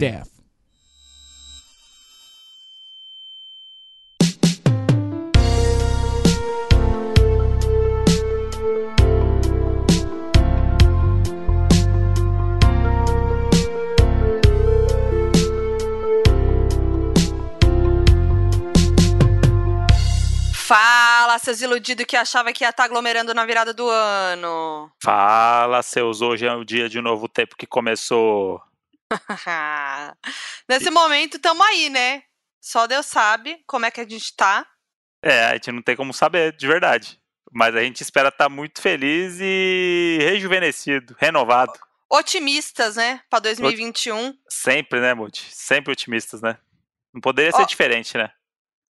death. Fala, seus iludidos que achava que ia estar aglomerando na virada do ano. Fala, seus. Hoje é o dia de novo tempo que começou. Nesse momento, tamo aí, né? Só Deus sabe como é que a gente tá. É, a gente não tem como saber, de verdade. Mas a gente espera estar muito feliz e rejuvenescido, renovado. Otimistas, né? Pra 2021. Sempre, né, Muti? Sempre otimistas, né? Não poderia ser Ó. diferente, né?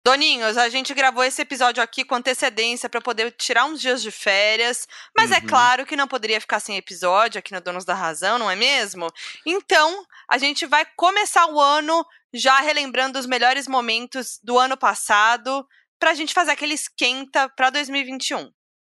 Doninhos, a gente gravou esse episódio aqui com antecedência pra poder tirar uns dias de férias, mas é Uhum. claro que não poderia ficar sem episódio aqui no Donos da Razão, não é mesmo? Então, a gente vai começar o ano já relembrando os melhores momentos do ano passado, pra gente fazer aquele esquenta pra 2021.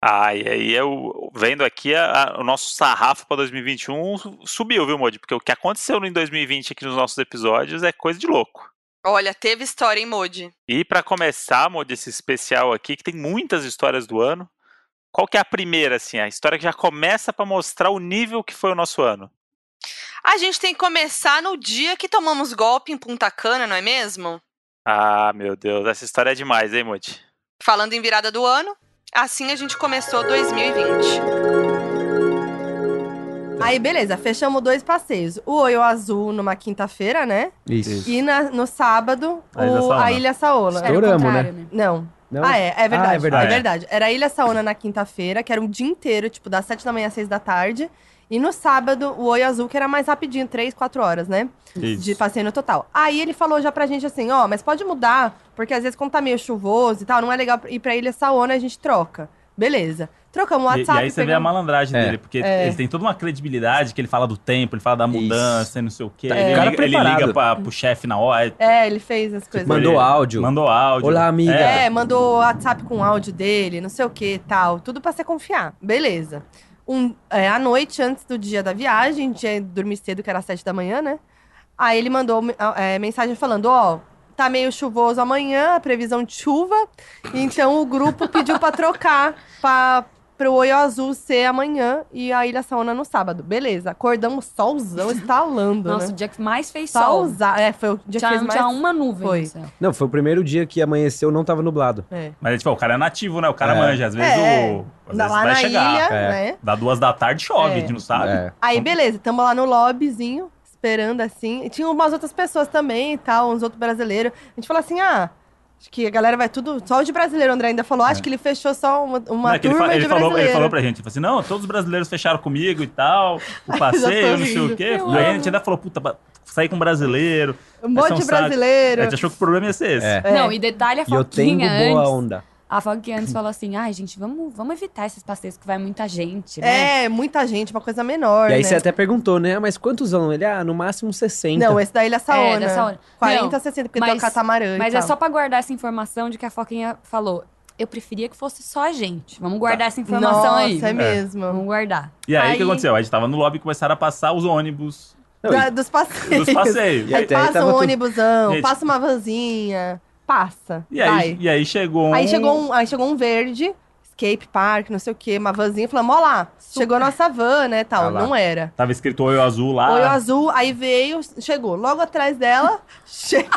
Ah, e aí eu vendo aqui a- a- o nosso sarrafo para 2021 subiu, viu, Modi? Porque o que aconteceu em 2020 aqui nos nossos episódios é coisa de louco. Olha, teve história, hein, Modi? E para começar, Modi, esse especial aqui, que tem muitas histórias do ano. Qual que é a primeira, assim? A história que já começa para mostrar o nível que foi o nosso ano. A gente tem que começar no dia que tomamos golpe em Punta Cana, não é mesmo? Ah, meu Deus, essa história é demais, hein, Modi? Falando em virada do ano, assim a gente começou 2020. Aí, beleza, fechamos dois passeios. O Oio Azul numa quinta-feira, né? Isso. E na- no sábado, A Ilha o- Saona. a Ilha Saona. Estouramos, né? Não. Não? Ah, é, é verdade. Ah, é verdade. É verdade. Era a Ilha Saona na quinta-feira, que era um dia inteiro, tipo, das sete da manhã às seis da tarde. E no sábado, o Oio Azul, que era mais rapidinho, três, quatro horas, né? De passeio no total. Aí ele falou já pra gente assim, ó, mas pode mudar, porque às vezes quando tá meio chuvoso e tal, não é legal ir pra Ilha Saona, a gente troca. Beleza. Trocamos o E, e WhatsApp. aí você vê a pegamos- malandragem É. dele, porque É. ele tem toda uma credibilidade, que ele fala do tempo, ele fala da mudança e não sei o quê. Tá, ele, o cara liga, ele liga pra, pro chefe na hora. É, ele fez as coisas. Mandou áudio. Mandou áudio. Olá, amiga. É, mandou o WhatsApp com o áudio dele, não sei o que tal. Tudo pra você confiar. Beleza. Um, é, à noite, antes do dia da viagem, a gente ia dormir cedo, que era às sete da manhã, né? Aí ele mandou é, mensagem falando: Ó, tá meio chuvoso amanhã, a previsão de chuva. Então o grupo pediu pra trocar pra, pro Oio Azul ser amanhã e a Ilha Saona no sábado. Beleza. Acordamos solzão estalando, Nossa, o né? dia que mais fez sol. Solza- É, foi o dia Tinha, que fez mais. tinha uma nuvem Foi. no céu. Não, foi o primeiro dia que amanheceu, não tava nublado. É. Mas tipo, o cara é nativo, né? O cara É. manja. Às vezes, É. o, às Lá vezes vai chegar. ilha, É. né? Dá duas da tarde chove, É. a gente não sabe. É. Aí, beleza, tamo lá no lobbyzinho, esperando assim. E tinha umas outras pessoas também e tal, uns outros brasileiros. A gente falou assim: ah, acho que a galera vai tudo. Só o de brasileiro, o André ainda falou, acho que ele fechou só uma, uma Não, é ele, fa- ele falou, brasileiro. ele falou pra gente, ele falou assim, não, todos os brasileiros fecharam comigo e tal, o passeio, não sei o quê. Eu Aí a gente ainda falou, puta, sair com um brasileiro. Um monte é de brasileiro. A gente achou que o problema ia ser esse. É. É. Não, e detalhe, a E eu tenho boa antes... onda. A Foquinha antes falou assim, ai, gente, vamos, vamos evitar esses passeios que vai muita gente, né? É, muita gente, uma coisa menor. E aí né? você até perguntou, né? Mas quantos anos? Ele, ah, no máximo 60. Não, esse da Ilha Saona. É, da Saona. 40, Não, 60, porque tem o mas- catamarã. e Mas é só pra guardar essa informação de que a Foquinha falou. Eu preferia que fosse só a gente. Vamos guardar essa informação Nossa, aí. é mesmo. Vamos guardar. E aí, o Aí- que aconteceu? A gente tava no lobby e começaram a passar os ônibus Não, Da- dos passeios. dos passeios. E Aí aí passa tava um tudo- ônibusão, Gente. passa uma vanzinha, passa. E aí, e aí chegou um... Aí chegou um, aí chegou um verde, escape park, não sei o quê, uma vanzinha, falamos, ó lá, chegou a nossa van, né, tal. Ah não era. Tava escrito olho azul lá. Olho azul, aí veio, chegou. Logo atrás dela, che-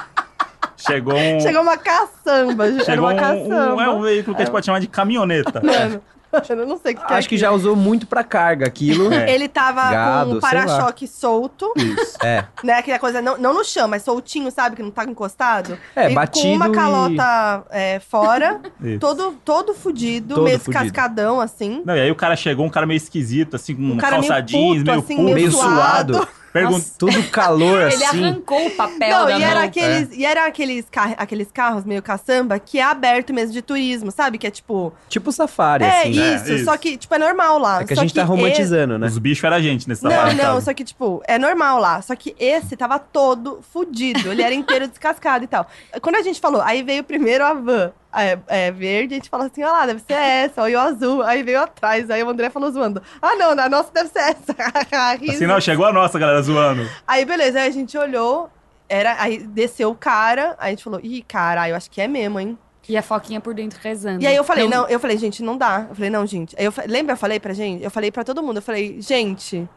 Chegou um... chegou uma caçamba. Era Chegou uma um, caçamba. um, é um veículo que a gente pode chamar de caminhoneta. Mano, eu não sei o que, que é Acho que já usou muito pra carga aquilo. É. Ele tava Gado, com o para-choque solto, Isso. É. né? Aquela coisa, não, não no chão, mas soltinho, sabe? Que não tá encostado. É, e batido Com uma e- calota é, fora, Isso. todo, todo fudido, Todo meio fudido. descascadão, assim. Não, e aí o cara chegou, um cara meio esquisito, assim, com Um cara meio calça jeans, meio assim, puto. Meio suado. Pergun- Tudo calor, Ele assim. arrancou o papel Não, da e era, mão. aqueles, e era aqueles, car aqueles carros meio caçamba que é aberto mesmo de turismo, sabe? Que é tipo. Tipo safari, é assim. né? isso, isso. só que, tipo, é normal lá. É que a gente tá romantizando, né? Os bichos era a gente nesse Não, trabalho. não, sabe? só que, tipo, é normal lá. Só que esse tava todo fudido. Ele era inteiro descascado e tal. Quando a gente falou, aí veio primeiro a van. É, é verde, a gente fala assim, ó lá, deve ser essa, e o azul. Aí veio atrás, aí o André falou zoando. Ah, não, a nossa deve ser essa. Riso. Assim, não, chegou a nossa, galera, zoando. Aí, beleza, aí a gente olhou, era, aí desceu o cara, aí a gente falou, ih, cara, eu acho que é mesmo, hein? E a Foquinha por dentro rezando. E aí eu falei, Então, não, eu falei, gente, não dá. Eu falei, não, gente. Aí eu, lembra, eu falei pra gente? Eu falei pra todo mundo, eu falei, gente,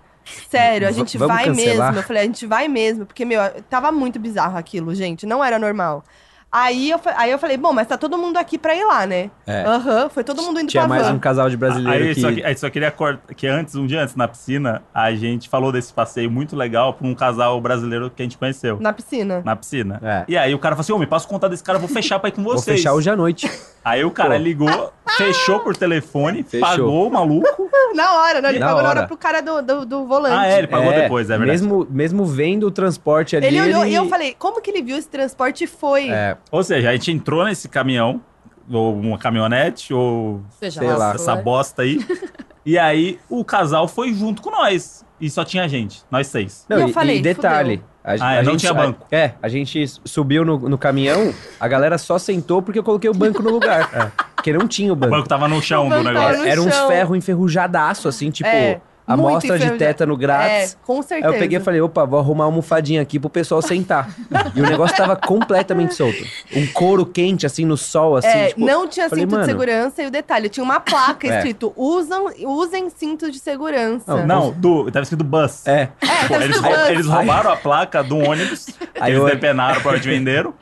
sério, a gente vai cancelar? mesmo. Eu falei, a gente vai mesmo, porque, meu, tava muito bizarro aquilo, gente, não era normal. Aí eu, aí eu falei, bom, mas tá todo mundo aqui pra ir lá, né? É. Aham, foi todo mundo indo Tinha pra mais van. um casal de brasileiro Aí que... só, que, aí só queria cortar que antes, um dia antes, na piscina, a gente falou desse passeio muito legal pra um casal brasileiro que a gente conheceu. Na piscina. Na piscina. É. E aí o cara falou assim: Ô, me passa o contato desse cara, eu vou fechar pra ir com Vou vocês. fechar hoje à noite. Aí o cara Pô. ligou, fechou por telefone, Fechou. pagou o maluco. Na hora, né? Ele Na pagou na hora. hora pro cara do, do, do volante. Ah, é, ele pagou depois, é verdade. Mesmo, mesmo vendo o transporte ali, Ele olhou e eu falei, como que ele viu esse transporte e foi? É, Ou seja, a gente entrou nesse caminhão, ou uma caminhonete, ou Seja sei lá. essa for. bosta aí. e aí o casal foi junto com nós. E só tinha gente, nós seis. Não, E eu falei, e detalhe. A, Ah, é, não tinha banco. a- é, a gente subiu no, no caminhão, a galera só sentou porque eu coloquei o banco no lugar. Porque não tinha o O banco. banco tava no chão O do banco negócio. Era uns chão. ferros enferrujadaço, assim, tipo, É, amostra de tétano grátis. É, com Aí certeza. eu peguei e falei, opa, vou arrumar uma almofadinha aqui pro pessoal sentar. e o negócio tava completamente solto. Um couro quente, assim, no sol, assim. É, tipo, não tinha falei, cinto mano, de segurança e o detalhe, tinha uma placa É. escrito usam, usem cinto de segurança. Não, Não, do, tava escrito bus. É, É, Pô, tava eles, bus. eles roubaram a placa do ônibus, Aí eles eu- depenaram para onde venderam,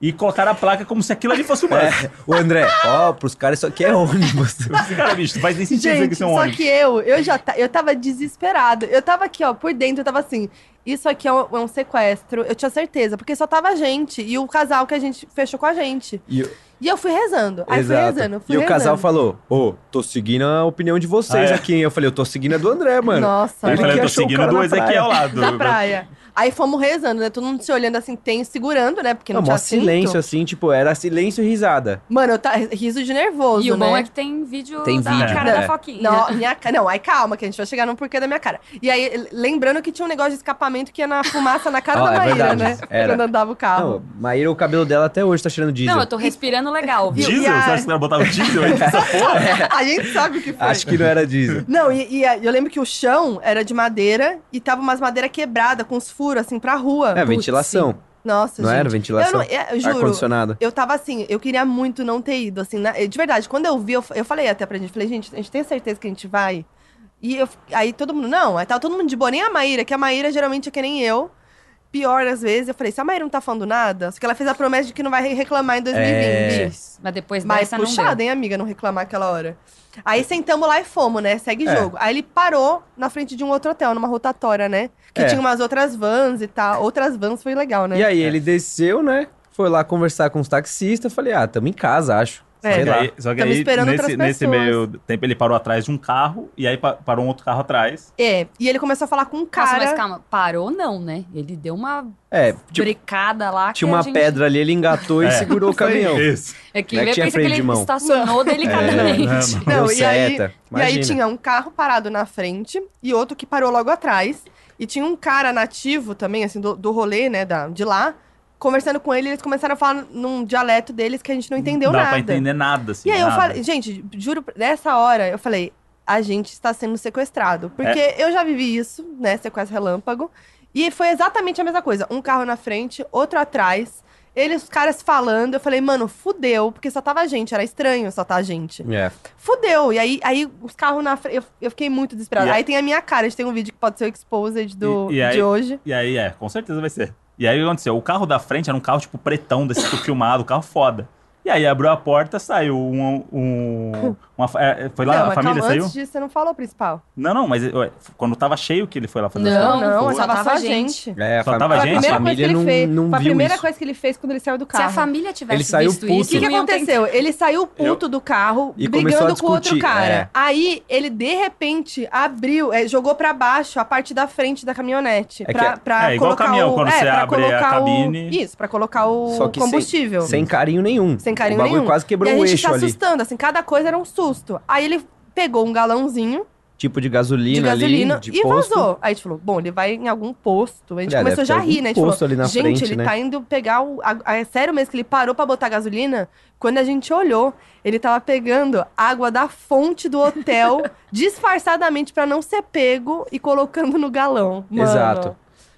e colocaram a placa como se aquilo ali fosse o bus. é. O André, ó, pros caras isso aqui é ônibus. Cara, bicho, não faz nem sentido dizer que Gente, isso é um só ônibus. que eu, eu já ta- eu tava desesperada. Eu tava aqui, ó, por dentro, eu tava assim, isso aqui é um, é um sequestro. Eu tinha certeza, porque só tava a gente e o casal que a gente fechou com a gente. E, eu- E eu fui rezando. Aí fui exato. rezando, fui e o rezando. casal falou, ô, tô seguindo a opinião de vocês Ah, é? aqui. hein? Eu falei, eu tô seguindo a do André, mano. Nossa, eu falei, eu tô o seguindo do Ezequiel lá. Do, da praia. Aí fomos rezando, né? Todo mundo se olhando assim, tem segurando, né? Porque não, Não, tinha silêncio, cinto. assim, tipo, era silêncio e risada. Mano, eu tá riso de nervoso, E o né? bom é que tem vídeo Tem da vídeo. cara É. da Foquinha. Não, minha, não, aí calma, que a gente vai chegar no porquê da minha cara. E aí, lembrando que tinha um negócio de escapamento que ia na fumaça na cara Ó, da é Maíra, verdade, né? era. Quando andava o carro. Não, Maíra, o cabelo dela até hoje tá cheirando diesel. Não, eu tô respirando legal, viu? Diesel? A- Você acha que vai botar o diesel aí nessa porra? A gente sabe o que foi. Acho que não era diesel. Não, e, e eu lembro que o chão era de madeira e tava umas madeiras quebradas, com os furos, assim, pra rua. É, ventilação. Nossa, Não gente. era ventilação? Eu, não, é, eu juro, Ar-condicionado. eu tava assim, eu queria muito não ter ido, assim, na- de verdade, quando eu vi, eu, eu falei até pra gente, falei, gente, a gente tem certeza que a gente vai? E eu- aí todo mundo, não, aí tava todo mundo de boa, nem a Maíra, que a Maíra geralmente é que nem eu, pior às vezes, eu falei, se a Maíra não tá falando nada, só que ela fez a promessa de que não vai reclamar em 2020. É. Mas depois Mas dessa não puxada, deu. hein, amiga, não reclamar aquela hora. Aí sentamos lá e fomos, né? Segue É. jogo. Aí ele parou na frente de um outro hotel, numa rotatória, né? Que É. tinha umas outras vans e tal. Outras vans foi legal, né? E aí ele desceu, né? Foi lá conversar com os taxistas. Falei, ah, tamo em casa, acho. É. Sei E lá. aí- só que aí, esperando nesse, outras nesse meio tempo, ele parou atrás de um carro, e aí pa- parou um outro carro atrás. É. E ele começou a falar com um Nossa, cara. mas calma, parou não, né? Ele deu uma É, tipo, bricada lá tinha uma gente... pedra ali, ele engatou e É. segurou o caminhão. Isso. É que Não é que tinha que de ele mão. estacionou delicadamente. É, Não, Deu e aí, e aí tinha um carro parado na frente e outro que parou logo atrás. E tinha um cara nativo também, assim, do, do rolê, né, da, de lá. Conversando com ele, eles começaram a falar num dialeto deles que a gente não entendeu não dá nada. pra entender nada, assim. E aí eu nada. falei, gente, juro, nessa hora eu falei, a gente está sendo sequestrado. Porque É. eu já vivi isso, né? Sequestro relâmpago. E foi exatamente a mesma coisa. Um carro na frente, outro atrás. Eles, os caras falando, eu falei, mano, fudeu, porque só tava a gente, era estranho só tá a gente. É. Fudeu. E aí, aí os carros na frente, eu, eu fiquei muito desesperada. Aí tem a minha cara, a gente tem um vídeo que pode ser o exposed do, E- e aí- de hoje. E aí, é, com certeza vai ser. E aí o que aconteceu? O carro da frente era um carro, tipo, pretão, desse tipo filmado, carro foda. E aí abriu a porta, saiu um. um uma, é, foi lá, não, a família calma, saiu? antes disso, você não falou o principal. Não, não, mas ué, quando tava cheio que ele foi lá fazer Não, não, só tava só a a gente. É, a, Só tava a gente? A que família ele não, fez. não foi a primeira isso. coisa que ele fez quando ele saiu do Se carro. a família tivesse Ele saiu visto puto. O isso, que, que ter- aconteceu? Ele saiu puto do carro, E brigando a com outro cara. é. Aí, ele, de repente, abriu, é, jogou pra baixo a parte da frente da caminhonete. É que pra, é- pra é igual colocar caminhão, o, quando é, você abre a colocar cabine. O, isso, pra colocar o que combustível. Sem carinho nenhum. Sem carinho o bagulho nenhum. quase quebrou a o gente eixo se ali. assustando, assim, cada coisa era um susto. Aí ele pegou um galãozinho, tipo de gasolina, de gasolina ali, de e posto. vazou. Aí a gente falou, bom, ele vai em algum posto. A gente É, começou já a rir, né? A gente posto falou, ali na gente, frente, ele né? tá indo pegar o... é sério mesmo que ele parou pra botar gasolina? Quando a gente olhou, ele tava pegando água da fonte do hotel, disfarçadamente pra não ser pego e colocando no galão. Mano. Exato.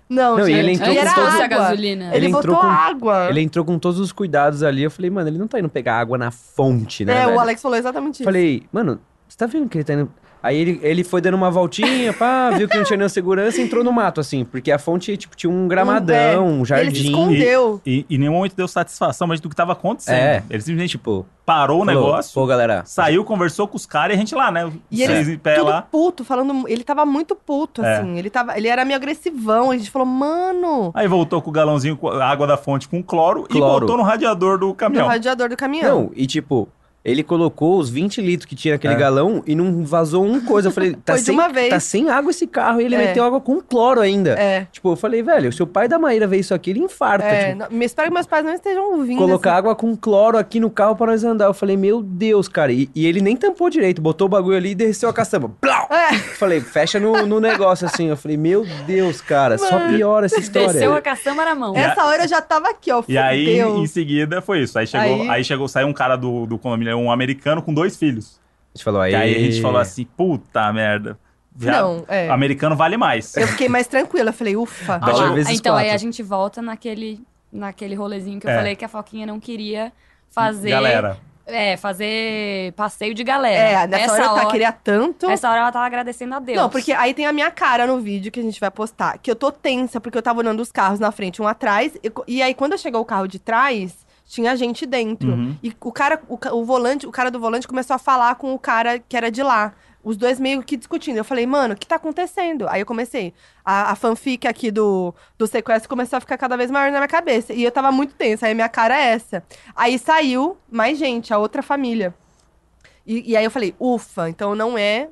Não, Não, gente, ele entrou com todo- a água. gasolina. Ele, Ele entrou botou com- água. Ele entrou com todos os cuidados ali. Eu falei, mano, ele não tá indo pegar água na fonte, né? É, o velho? Alex falou exatamente isso. Falei, mano, você tá vendo que ele tá indo. Aí ele, ele foi dando uma voltinha, pá, viu que não tinha nenhuma segurança e entrou no mato, assim, porque a fonte, tipo, tinha um gramadão, um Ele se jardim. escondeu. E em nenhum momento deu satisfação mas do que tava acontecendo. É. Ele simplesmente Tipo, parou o falou, negócio, Pô, galera. saiu, conversou com os caras e a gente lá, né? E ele Seis em pé tudo lá. puto, falando. Ele tava muito puto, É. assim. Ele, tava, ele era meio agressivão. A gente falou, mano. Aí voltou com o galãozinho com a água da fonte com cloro, e Cloro. botou no radiador do No caminhão. radiador do caminhão. Não, e tipo, ele colocou os 20 litros que tinha naquele É. galão e não vazou um coisa. Eu falei, tá, Foi de sem, uma vez. tá sem água esse carro e ele É. meteu água com cloro ainda. É. Tipo, eu falei, velho, se o pai da Maíra ver isso aqui, ele infarta. É, tipo, não, me espero que meus pais não estejam ouvindo. Colocar esse- água com cloro aqui no carro pra nós andar. Eu falei, meu Deus, cara. E, e ele nem tampou direito, botou o bagulho ali e desceu a caçamba. Plau! É. Falei, fecha no, no negócio assim. Eu falei, meu Deus, cara, só piora essa história. Desceu a caçamba na mão. Essa hora eu já tava aqui, ó. E aí, em seguida, foi isso. Aí chegou, Aí- aí... chegou, saiu um cara do, do condomínio, um americano com dois filhos. A gente falou, aí. E aí a gente falou assim, puta merda. Já- Não, é. Americano vale mais. Eu fiquei mais tranquila. Eu falei, ufa. Ah, vezes então aí quatro. a gente volta naquele, naquele rolezinho que eu É. falei que a Foquinha não queria fazer. Galera. É, fazer passeio de galera. É, nessa Essa hora eu hora, tá, queria tanto. Essa hora ela tava agradecendo a Deus. Não, porque aí tem a minha cara no vídeo que a gente vai postar. Que eu tô tensa, porque eu tava olhando os carros na frente, um atrás. E, e aí, quando chegou o carro de trás, tinha gente dentro. Uhum. E o cara, o, o volante, o cara do volante começou a falar com o cara que era de lá. Os dois meio que discutindo. Eu falei, mano, o que tá acontecendo? Aí eu comecei. A, a fanfic aqui do, do sequestro começou a ficar cada vez maior na minha cabeça. E eu tava muito tensa. Aí minha cara é essa. Aí saiu mais gente, a outra família. E, e aí eu falei, ufa, então não é.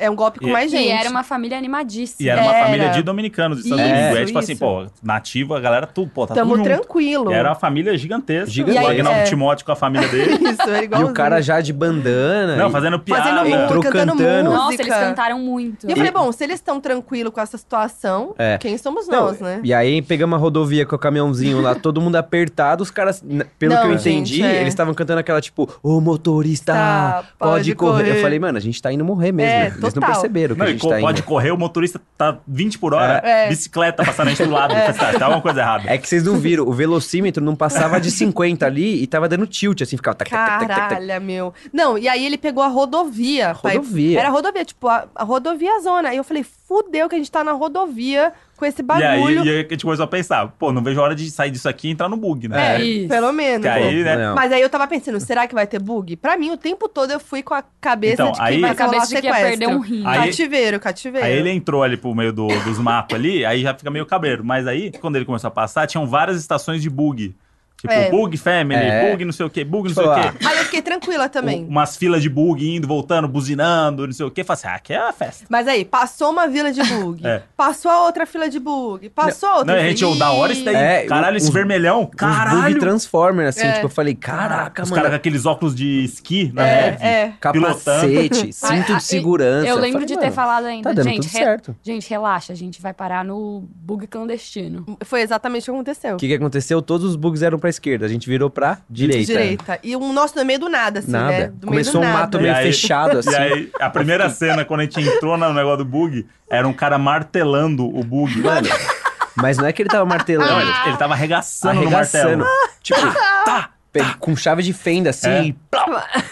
É um golpe com E- mais gente. E era uma família animadíssima. E era uma Era. família de dominicanos dos Estados Isso. É tipo assim, isso. pô, nativo, a galera, tudo, pô, tá Tamo tudo tranquilo. E era uma família gigantesca. Gigantesca. O E Agnaldo é. Timóteo com a família dele. Isso, era E igualzinho. o cara já de bandana. Não, e- fazendo piada. Fazendo música, Entrou cantando cantando. Nossa, eles cantaram muito. E eu falei, bom, se eles estão tranquilos com essa situação, É. quem somos Não, nós, né? E aí pegamos a rodovia com o caminhãozinho lá, todo mundo apertado, os caras, pelo Não, que eu gente, entendi, é. eles estavam cantando aquela tipo, ô motorista, Tá, pode, pode correr. correr. Eu falei, mano, a gente tá indo morrer mesmo. É, eles não perceberam que Não, a gente co- tá indo. pode correr, o motorista tá 20 por hora, É. bicicleta passando a gente do lado. É. Tá, tá alguma coisa errada. É que vocês não viram, o velocímetro não passava de 50 ali e tava dando tilt, assim, ficava... Tac, tac, tac, tac, tac, tac. Caralho, meu. Não, e aí ele pegou a rodovia. pai. Rodovia. Era a rodovia, tipo, a, a rodovia zona. Aí eu falei, fudeu que a gente tá na rodovia com esse E bagulho. aí, e aí a gente começou a pensar, pô, não vejo a hora de sair disso aqui e entrar no bug, né? É, Isso. pelo menos. Que aí, né? Não. Mas aí eu tava pensando, será que vai ter bug? Pra mim, o tempo todo eu fui com a cabeça Então, de que aí- vai A cabeça de que ia perder um rim. Aí- Cativeiro, cativeiro. Aí ele entrou ali pro meio do- dos matos ali, aí já fica meio cabreiro. Mas aí, quando ele começou a passar, tinham várias estações de bug. Tipo, É. bug family, É. bug não sei o que, bug não Tipo, sei o quê. Aí eu fiquei tranquila também. Umas filas de bug indo, voltando, buzinando, não sei o quê. Falei assim, ah, aqui é a festa. Mas aí, passou uma vila de bug. É. Passou a outra fila de bug. Passou outra. Não, a eu gente, ô, da hora isso daí. É, Caralho, esse uns- vermelhão. Bug Caralho. transformer, assim, É. tipo, eu falei, caraca, Os mano. caras com aqueles óculos de esqui na É, neve. é. Capacete, cinto Ah, ah, de segurança. Eu lembro falei, de ter falado ainda. Tá dando gente, tudo re- certo. gente, relaxa, a gente vai parar no bug clandestino. Foi exatamente o que aconteceu. O que, que aconteceu? Todos os bugs eram pra esquerda. A gente virou pra direita. Direita. E o nosso no meio do nada, assim, Nada. né? Do Começou um meio do mato nada. meio aí- fechado, assim. E aí, a primeira cena, quando a gente entrou no negócio do bug, era um cara martelando o bug. Mano, mas não é que ele tava martelando. Não, ele, ele tava arregaçando, arregaçando. no martelo. Tipo, tá! Pe- Com chave de fenda, assim, É. e plau,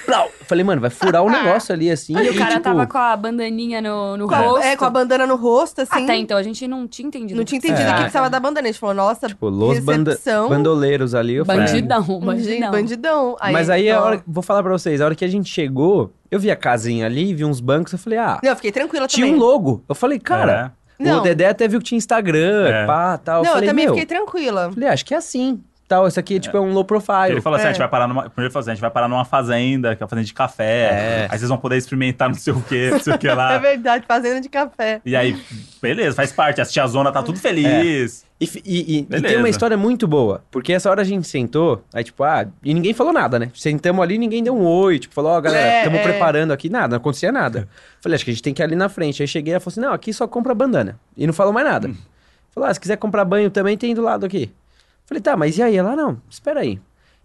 plau. Falei, mano, vai furar o negócio ali, assim. E o cara tipo, tava com a bandaninha no, no Com a- rosto. é, com a bandana no rosto, assim. Até então a gente não tinha entendido. Não tinha entendido o que É. precisava da bandana. A gente falou, nossa, Tipo, los banda bandoleiros ali. Eu falei, Bandidão, Bandidão. bandidão. bandidão. Mas aí, a ó. hora, vou falar pra vocês, a hora que a gente chegou, eu vi a casinha ali, vi uns bancos, eu falei, ah, Não, eu fiquei tranquila tinha também. um logo. Eu falei, cara, Não. o Dedé até viu que tinha Instagram, É. pá, tal. Não, eu, falei, também meu, fiquei tranquila. falei, ah, acho que é assim. Tal, isso aqui, tipo, é um low profile. Ele falou assim: É. a gente vai parar numa. Primeiro ele falou assim: a gente vai parar numa fazenda, que é uma fazenda de café. É. Aí vocês vão poder experimentar não sei o que, não sei o que É lá. verdade, fazenda de café. e aí, beleza, faz parte. A tiazona tá tudo feliz. E, fi- e- e- e tem uma história muito boa, porque essa hora a gente sentou, aí tipo, ah, e ninguém falou nada, né? Sentamos ali, ninguém deu um oi, tipo, falou, ó, galera, É, estamos é. preparando aqui, nada, não acontecia nada. Falei, acho que a gente tem que ir ali na frente. Aí cheguei, ela falou assim, não, aqui só compra bandana. E não falou mais nada. Falou, ah, se quiser comprar banho também, tem do lado aqui. Falei, tá, mas e aí? Ela, não, espera aí.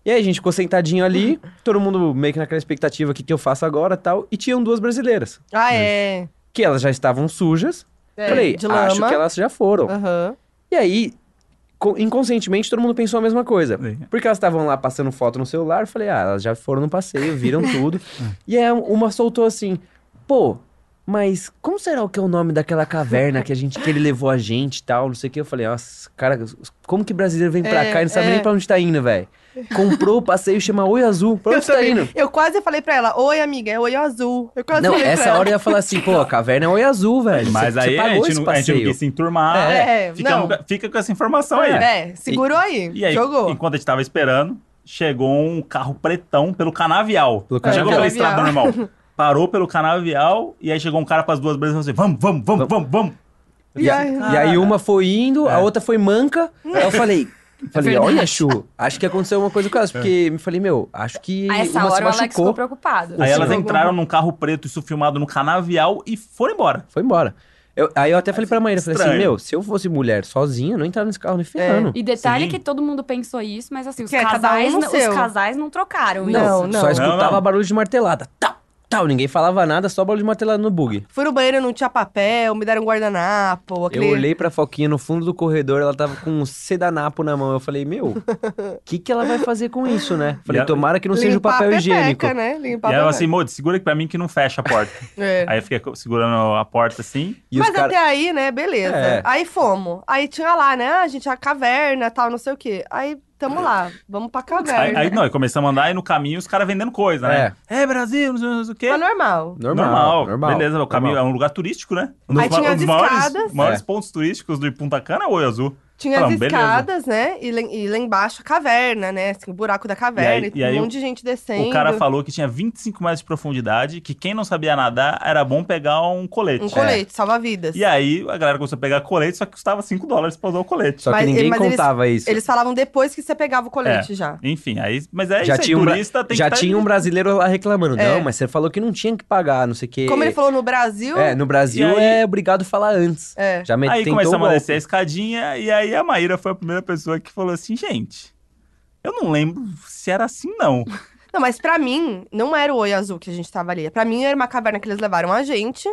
E aí a gente ficou sentadinho ali, todo mundo meio que naquela expectativa, o que, que eu faço agora tal, e tinham duas brasileiras, Ah, é. que elas já estavam sujas. É, Falei, de acho que elas já foram. Aham. E aí, co- inconscientemente, todo mundo pensou a mesma coisa. Sim. Porque elas estavam lá passando foto no celular, eu falei, ah, elas já foram no passeio, viram tudo. e aí uma soltou assim, pô, mas como será que é o nome daquela caverna que, a gente, que ele levou a gente e tal, não sei o que. Eu falei, nossa, cara, como que brasileiro vem pra É, cá e não sabe é. nem pra onde tá indo, velho? Comprou o passeio, chama Oi Azul. Pra Eu, onde você tá também. indo? eu quase falei pra ela, oi amiga, é oi azul. Eu quase Não, falei pra essa ela. hora eu ia falar assim, pô, a caverna é Oi Azul, velho. Mas Você- aí você a gente, esse não, a gente não quis se enturmar. É, fica, não. fica com essa informação aí. É, segurou aí, E aí, jogou. enquanto a gente tava esperando, chegou um carro pretão pelo canavial. Pelo Não chegou pela canavial. estrada normal. Parou pelo canavial e aí chegou um cara com as duas brasas e falou assim: vamos, vamos, vamos, vamos, vamos. E, a- E aí uma foi indo, a É. outra foi manca. Aí eu falei, falei, olha, Chu, acho que aconteceu uma coisa com elas. Porque me falei, meu, acho que A essa uma se hora o Alex ficou preocupado. Aí elas entraram num carro preto, isso filmado no canavial e foram embora. Foi embora. Eu- aí eu até falei pra Maíra, falei assim, meu, se eu fosse mulher sozinha, eu não entrava nesse carro nem ferrando. E detalhe Sim. que todo mundo pensou isso, mas assim, os Que é um casais, não- seu. os casais não trocaram Não, isso. não. Só escutava Não, não. barulho de martelada. Tal, tal. Ninguém falava nada, só barulho de martelada no bug. Fui no banheiro, não tinha papel, me deram um guardanapo. Aquele... Eu olhei pra Foquinha no fundo do corredor, ela tava com um sedanapo na mão. Eu falei, meu, o que, que ela vai fazer com isso, né? Falei, tomara que não seja o Limpar a papel pepeca, higiênico. né? Limpar e ela pepeca. assim, Modi, segura aqui pra mim que não fecha a porta. É. aí eu fiquei segurando a porta assim. E os Mas cara- até aí, né, beleza. É. Aí fomos. Aí tinha lá, né, a gente, a caverna, tal, não sei o quê. Aí, tamo lá, vamos pra Aí, caverna. aí, não, aí começamos a andar e no caminho os caras vendendo coisa, né? É, Brasil, não sei, não sei o quê. Mas normal. Normal, normal. Beleza, o caminho normal. é um lugar turístico, né? Aí dos, tinha ma- as dos maiores, escadas. maiores É. pontos turísticos do Punta Cana é o Oi Azul. Tinha as Falamos, beleza. escadas, né? E, lá- e lá embaixo a caverna, né? Assim, o buraco da caverna. E aí- E, e aí um o- monte de gente descendo. O cara falou que tinha 25 metros de profundidade, que quem não sabia nadar era bom pegar um colete. Um colete, salva-vidas. E aí a galera começou a pegar colete, só que custava 5 dólares pra usar o colete. Só que Mas- ninguém mas eles- contava isso. Eles falavam depois que você pegava o colete É. já. Enfim, aí, mas é já isso aí, tinha um, bra- turista tem já que tá tinha um brasileiro lá reclamando. É. Não, mas você falou que não tinha que pagar, não sei o quê. Como ele falou no Brasil, É, no Brasil aí- é obrigado a falar antes. é. Já me Aí começamos a descer a escadinha, e aí a Maíra foi a primeira pessoa que falou assim, gente, eu não lembro se era assim, não. Não, mas pra mim, não era o Oi Azul que a gente tava ali. Pra mim, era uma caverna que eles levaram a gente.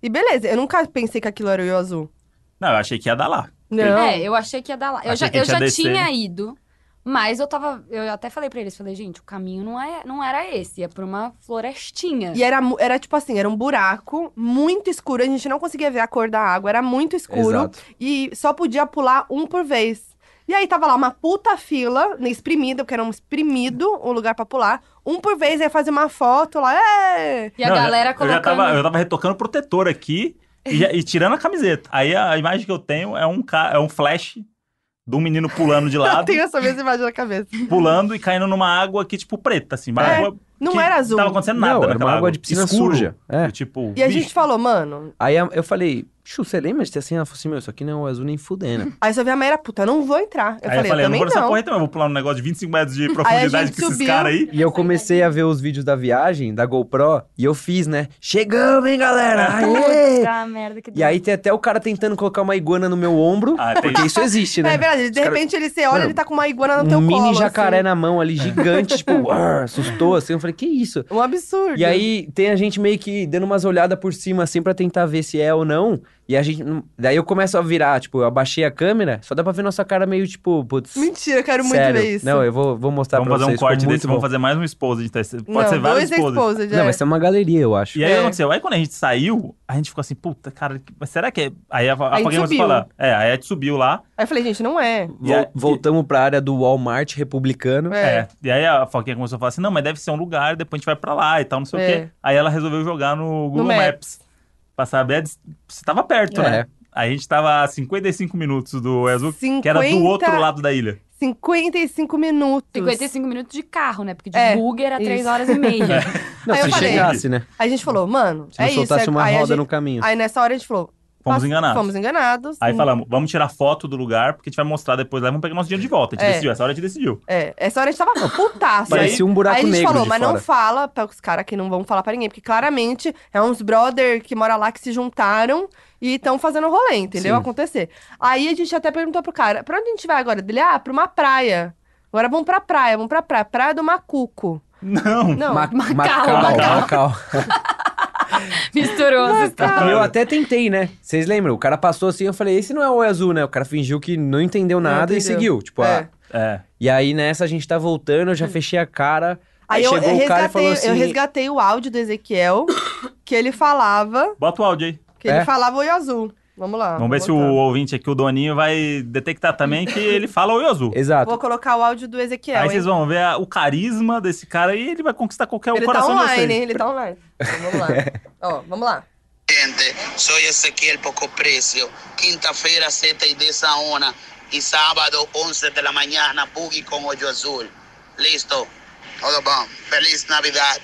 E beleza, eu nunca pensei que aquilo era o Oi Azul. Não, eu achei que ia dar lá. Não. É, eu achei que ia dar lá. Eu Achei já, eu tinha já descer, tinha ido, mas eu tava. Eu até falei pra eles, falei, gente, o caminho não, é, não era esse, ia pra uma florestinha. E era, era tipo assim, era um buraco muito escuro. A gente não conseguia ver a cor da água, era muito escuro. Exato. E só podia pular um por vez. E aí tava lá uma puta fila, né, exprimida, porque era um exprimido o lugar pra pular. Um por vez, aí fazia uma foto lá, é! E a Não, galera eu já colocando. tava, eu tava retocando protetor aqui e, e tirando a camiseta. Aí a imagem que eu tenho é um, é um flash de um menino pulando de Eu lado, tenho essa mesma imagem na cabeça. pulando e caindo numa água que, tipo, preta, assim. Uma É, água não era azul. Não tava acontecendo nada Não, era uma água de piscina Escuro. suja. É. E, tipo, E a bicho, gente falou, mano. Aí eu falei, você lembra de ter assim? Ela falou assim, meu, isso aqui não é o azul nem fudendo. Aí só vi a Maíra, puta, não vou entrar. Eu aí falei, eu falei, eu não vou nessa não. porra também, eu vou pular um negócio de 25 metros de profundidade com esses caras aí. E eu comecei a ver os vídeos da viagem, da GoPro, e eu fiz, né? Chegamos, hein, galera? Aê! Puta merda que E aí tem até o cara tentando colocar uma iguana no meu ombro, Ah, tem porque isso existe, né? É verdade, de cara- repente ele, você olha, Mano, ele tá com uma iguana no teu um colo. mini jacaré assim. na mão ali, gigante, tipo, "Arr", assustou assim. Eu falei, que isso? Um absurdo. E aí tem a gente meio que dando umas olhadas por cima, assim, pra tentar ver se é ou não. E a gente. Daí eu começo a virar, tipo, eu abaixei a câmera, só dá pra ver nossa cara meio, tipo, putz. Mentira, eu quero muito sério. ver isso. Não, eu vou, vou mostrar Vamos pra fazer um vocês. ficou corte desse, vamos bom. fazer mais um exposed. Então, Pode não, ser vários dois exposed. exposed, Não, é. vai ser uma galeria, eu acho. E aí É. aconteceu? Aí quando a gente saiu, a gente ficou assim, puta, cara, será que é. Aí a, a, começou a falar. É, aí a gente subiu lá. Aí eu falei, gente, não é. E Vol- aí- voltamos pra área do Walmart republicano. É. É. E aí a Foquinha começou a falar assim: não, mas deve ser um lugar, depois a gente vai pra lá e tal, não sei É. o quê. Aí ela resolveu jogar no Google Maps. Maps. Pra saber se tava perto, É. né? A gente tava a 55 minutos do Azul, que era do 50 outro lado da ilha. 55 minutos. 55 minutos de carro, né? Porque de É, bug era 3 isso. horas e meia. Não, Aí eu se falei- chegasse, né? Aí a gente falou, mano, Se é isso. soltasse é- uma aí roda gente- no caminho. Aí nessa hora a gente falou, Fomos enganados. Fomos enganados. Aí falamos, vamos tirar foto do lugar, porque a gente vai mostrar depois lá, vamos pegar nosso dinheiro de volta. A gente É. decidiu, essa hora a gente decidiu. É, essa hora a gente tava putaço. Parecia um buraco Aí a gente negro falou, mas fora. não fala para os caras que não vão falar pra ninguém, porque claramente é uns brother que mora lá que se juntaram e estão fazendo rolê, entendeu? Sim. Acontecer. Aí a gente até perguntou pro cara, pra onde a gente vai agora? Dele, ah, pra uma praia. Agora vamos pra praia, vamos pra praia. Praia do Macuco. Não. Não, Ma- Macau, Macau, Macau. Macau. Misturou as histórias. Eu até tentei, né? Vocês lembram? O cara passou assim, eu falei, esse não é o oi azul, né? O cara fingiu que não entendeu Não nada e entendeu. seguiu. Tipo, É. ah. É. E aí nessa a gente tá voltando, eu já fechei a cara. Aí, Aí eu, chegou eu o cara e resgatei, falou assim. eu resgatei o áudio do Ezequiel, que ele falava, Bota o áudio aí. que ele É? falava oi azul. Vamos lá. Vamos ver se o ouvinte aqui, o Doninho, vai detectar também que ele fala oi azul. Exato. Vou colocar o áudio do Ezequiel, Aí hein? vocês vão ver a- o carisma desse cara e ele vai conquistar qualquer um Ele tá coração de online, vocês. hein? Ele tá online. Então, vamos lá. Ó, vamos lá. Gente, soy Ezequiel Poco Precio. Quinta-feira, 7 y 10 a 1. Y sábado, 11 de la mañana, boogie con hoyo azul. Listo. Todo bom. Feliz Navidad.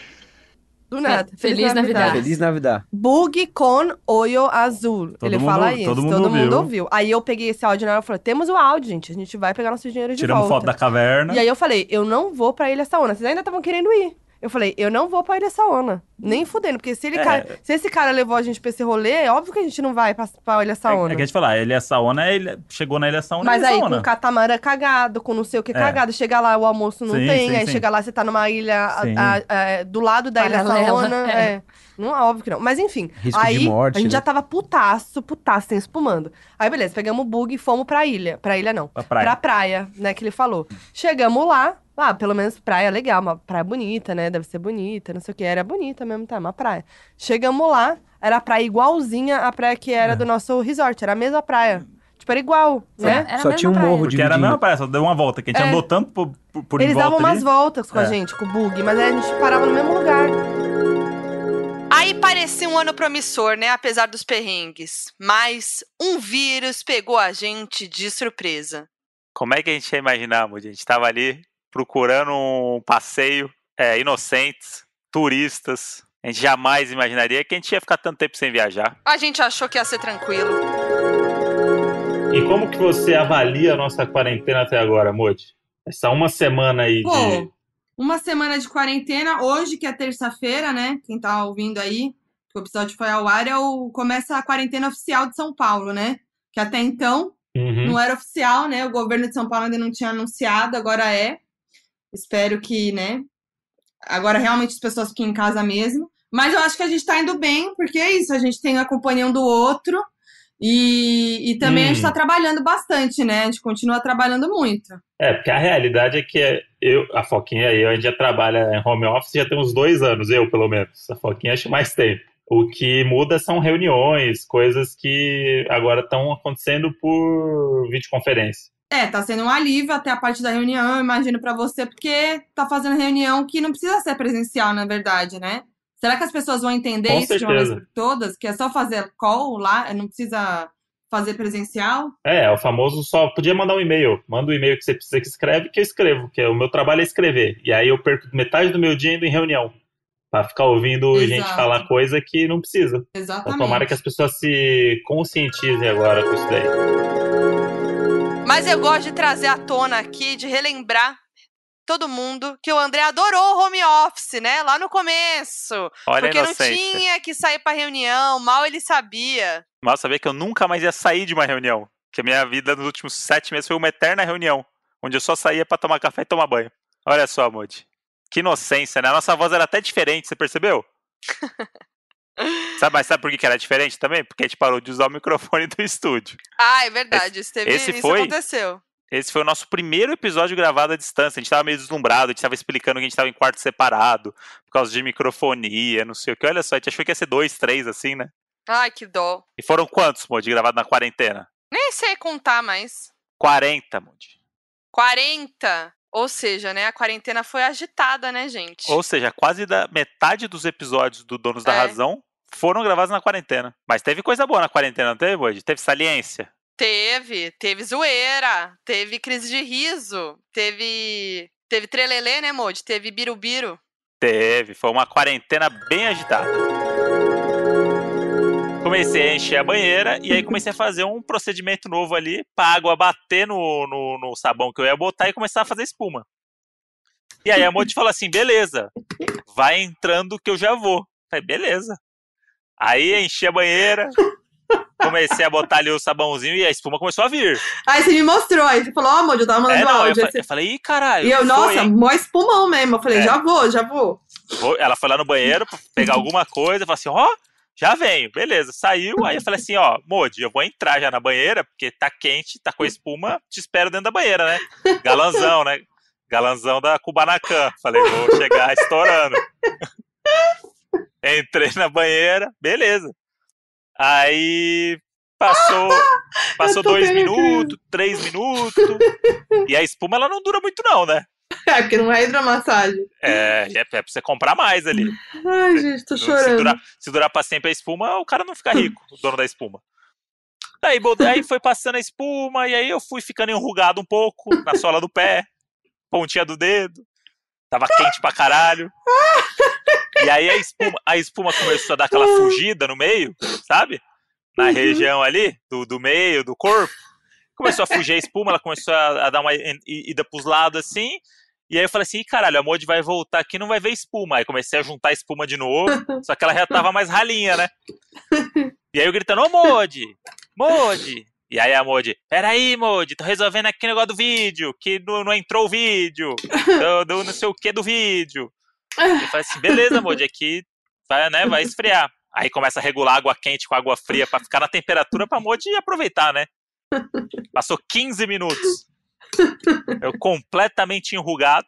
Do nada. Feliz Navidade. Feliz Navidad. Bug com olho azul. Todo ele mundo- fala isso. todo mundo todo mundo ouviu. ouviu. Aí eu peguei esse áudio na hora e falei: temos o áudio, gente. A gente vai pegar nosso dinheiro de Tiramos volta. foto da caverna. E aí eu falei, eu não vou pra Ilha Saona. Vocês ainda estavam querendo ir. Eu falei, eu não vou pra Ilha Saona. Nem fudendo, porque se, ele É. cara- se esse cara levou a gente pra esse rolê, é óbvio que a gente não vai pra, pra Ilha É, Saona. é que a gente fala, ele é Saona, ele chegou na Ilha Saona, Mas é aí, Saona. com catamarã cagado, com não sei o que É. cagado, chega lá, o almoço não Sim, tem, sim, aí sim. chega lá, você tá numa ilha a- a- a- do lado da Ilha Paralela, Saona. é. É. Não é óbvio que não. Mas enfim, Risco de aí morte, a gente né? já tava putaço, putaço, sem espumando. Aí beleza, pegamos o bug e fomos pra ilha. Pra ilha não. Pra praia. Pra praia, né, que ele falou. Chegamos lá, ah, pelo menos praia legal, uma praia bonita, né, deve ser bonita, não sei o que. Era bonita mesmo, tá, uma praia. Chegamos lá, era a praia igualzinha à praia que É. era do nosso resort, era a mesma praia. Tipo, era igual, né? Era a Só mesma tinha um praia. morro Porque era a mesma praia, só deu uma volta, que a gente É. andou tanto por, por, Eles volta davam umas ali. voltas com a É. gente, com o bug, mas aí a gente parava no mesmo lugar. Aí parecia um ano promissor, né? Apesar dos perrengues. Mas um vírus pegou a gente de surpresa. Como é que a gente ia imaginar, Moody? A gente tava ali procurando um passeio, é, inocentes, turistas. A gente jamais imaginaria que a gente ia ficar tanto tempo sem viajar. A gente achou que ia ser tranquilo. E como que você avalia a nossa quarentena até agora, Modi? Essa uma semana aí Pô, uma semana de quarentena, hoje, que é terça-feira, né? Quem tá ouvindo aí, que o episódio foi ao ar, é o, começa a quarentena oficial de São Paulo, né? Que até então Uhum. não era oficial, né? O governo de São Paulo ainda não tinha anunciado, agora é. Espero que, né? Agora realmente as pessoas fiquem em casa mesmo. Mas eu acho que a gente tá indo bem, porque é isso, a gente tem a companhia um do outro. E, e também a gente Hum. tá trabalhando bastante, né? A gente continua trabalhando muito. É, porque a realidade é que eu, a Foquinha e eu, a gente já trabalha em home office já tem uns dois anos, eu pelo menos. A Foquinha acho mais tempo. O que muda são reuniões, coisas que agora estão acontecendo por videoconferência. É, tá sendo um alívio até a parte da reunião, eu imagino pra você, porque tá fazendo reunião que não precisa ser presencial, na verdade, né? Será que as pessoas vão entender Com isso de uma vez certeza. por todas? Que é só fazer call lá, não precisa fazer presencial? É, o famoso só podia mandar um e-mail. Manda o e-mail que você precisa que escreve, que eu escrevo, que é o meu trabalho é escrever. E aí eu perco metade do meu dia indo em reunião. Pra ficar ouvindo Exato. gente falar coisa que não precisa. Então Exatamente. tomara que as pessoas se conscientizem agora com isso daí. Mas eu gosto de trazer à tona aqui, de relembrar todo mundo que o André adorou o home office, né? Lá no começo. Olha porque não tinha que sair pra reunião, mal ele sabia. Mal sabia que eu nunca mais ia sair de uma reunião. Que a minha vida nos últimos sete meses foi uma eterna reunião. Onde eu só saía pra tomar café e tomar banho. Olha só, Moody. Que inocência, né? A nossa voz era até diferente, você percebeu? sabe, mas sabe por que era diferente também? Porque a gente parou de usar o microfone do estúdio. Ah, é verdade. Isso, teve, esse isso foi- aconteceu. Esse foi o nosso primeiro episódio gravado à distância. A gente tava meio deslumbrado, a gente tava explicando que a gente tava em quarto separado, por causa de microfonia, não sei o que. Olha só, a gente achou que ia ser dois, três, assim, né? Ai, que dó. E foram quantos, Moody, gravados na quarentena? Nem sei contar mais. 40, Moody. 40. Ou seja, né? A quarentena foi agitada, né, gente? Ou seja, quase da metade dos episódios do Donos da É. Razão foram gravados na quarentena. Mas teve coisa boa na quarentena, não teve, Moody? Teve saliência. Teve, teve zoeira, teve crise de riso, teve. Teve trelelê, né, Modi? Teve birubiru. Teve, foi uma quarentena bem agitada. comecei a encher a banheira e aí comecei a fazer um procedimento novo ali pra água bater no, no, no sabão que eu ia botar e começar a fazer espuma. E aí a Modi falou assim: beleza, vai entrando que eu já vou. Falei, beleza. Aí enchi a banheira, comecei a botar ali o sabãozinho e a espuma começou a vir. Aí você me mostrou, aí você falou, ó, amor, eu tava mandando É, não, eu, áudio. fa- aí você- eu falei, ih, caralho. E eu, nossa, hein?" mó espumão mesmo. Eu falei, É. já vou, já vou. Ela foi lá no banheiro pra pegar alguma coisa, falou assim, ó, já venho, beleza, saiu, aí eu falei assim, ó, Modi, eu vou entrar já na banheira, porque tá quente, tá com espuma, te espero dentro da banheira, né? Galanzão, né? Galanzão da Kubanacan. Falei, vou chegar estourando. Entrei na banheira, beleza. Aí passou, passou dois minutos, três minutos, e a espuma ela não dura muito não, né? É, porque não é hidromassagem. É, é pra você comprar mais ali. Ai, gente, tô Se chorando. durar, se durar pra sempre a espuma, o cara não fica rico, o dono da espuma. Daí, aí foi passando a espuma, e aí eu fui ficando enrugado um pouco na sola do pé, pontinha do dedo. Tava quente pra caralho. E aí a espuma, a espuma começou a dar aquela fugida no meio, sabe? Na Uhum. região ali, do, do meio, do corpo. Começou a fugir a espuma, ela começou a, a dar uma ida pros lados assim. E aí eu falei assim, "Ih, caralho, a Modi vai voltar aqui não vai ver espuma. Aí comecei a juntar a espuma de novo, só que ela já tava mais ralinha, né? E aí eu gritando, ô Modi, Modi. E aí a Modi, peraí, Modi, tô resolvendo aqui o negócio do vídeo, que não, não entrou o vídeo, do, do não sei o que do vídeo. Eu falei assim, beleza, Modi, aqui vai, né, vai esfriar. Aí começa a regular água quente com água fria pra ficar na temperatura pra Modi aproveitar, né? Passou 15 minutos. Eu completamente enrugado.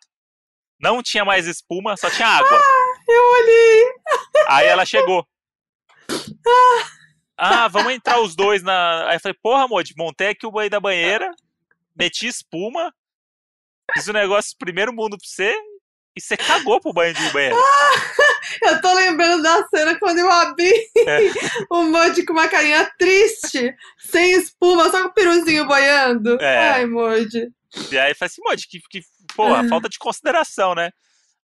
Não tinha mais espuma, só tinha água. Eu olhei. Aí ela chegou. Ah, vamos entrar os dois na. Aí eu falei, porra, amor, montei aqui o banho da banheira, meti espuma, fiz o negócio primeiro mundo pra você e você cagou pro banho de banheiro. Eu tô lembrando da cena quando eu abri É. o Moody com uma carinha triste, sem espuma, só com o peruzinho boiando. É. Ai, Moody. E aí falei assim, Modi, que, que porra, falta de consideração, né?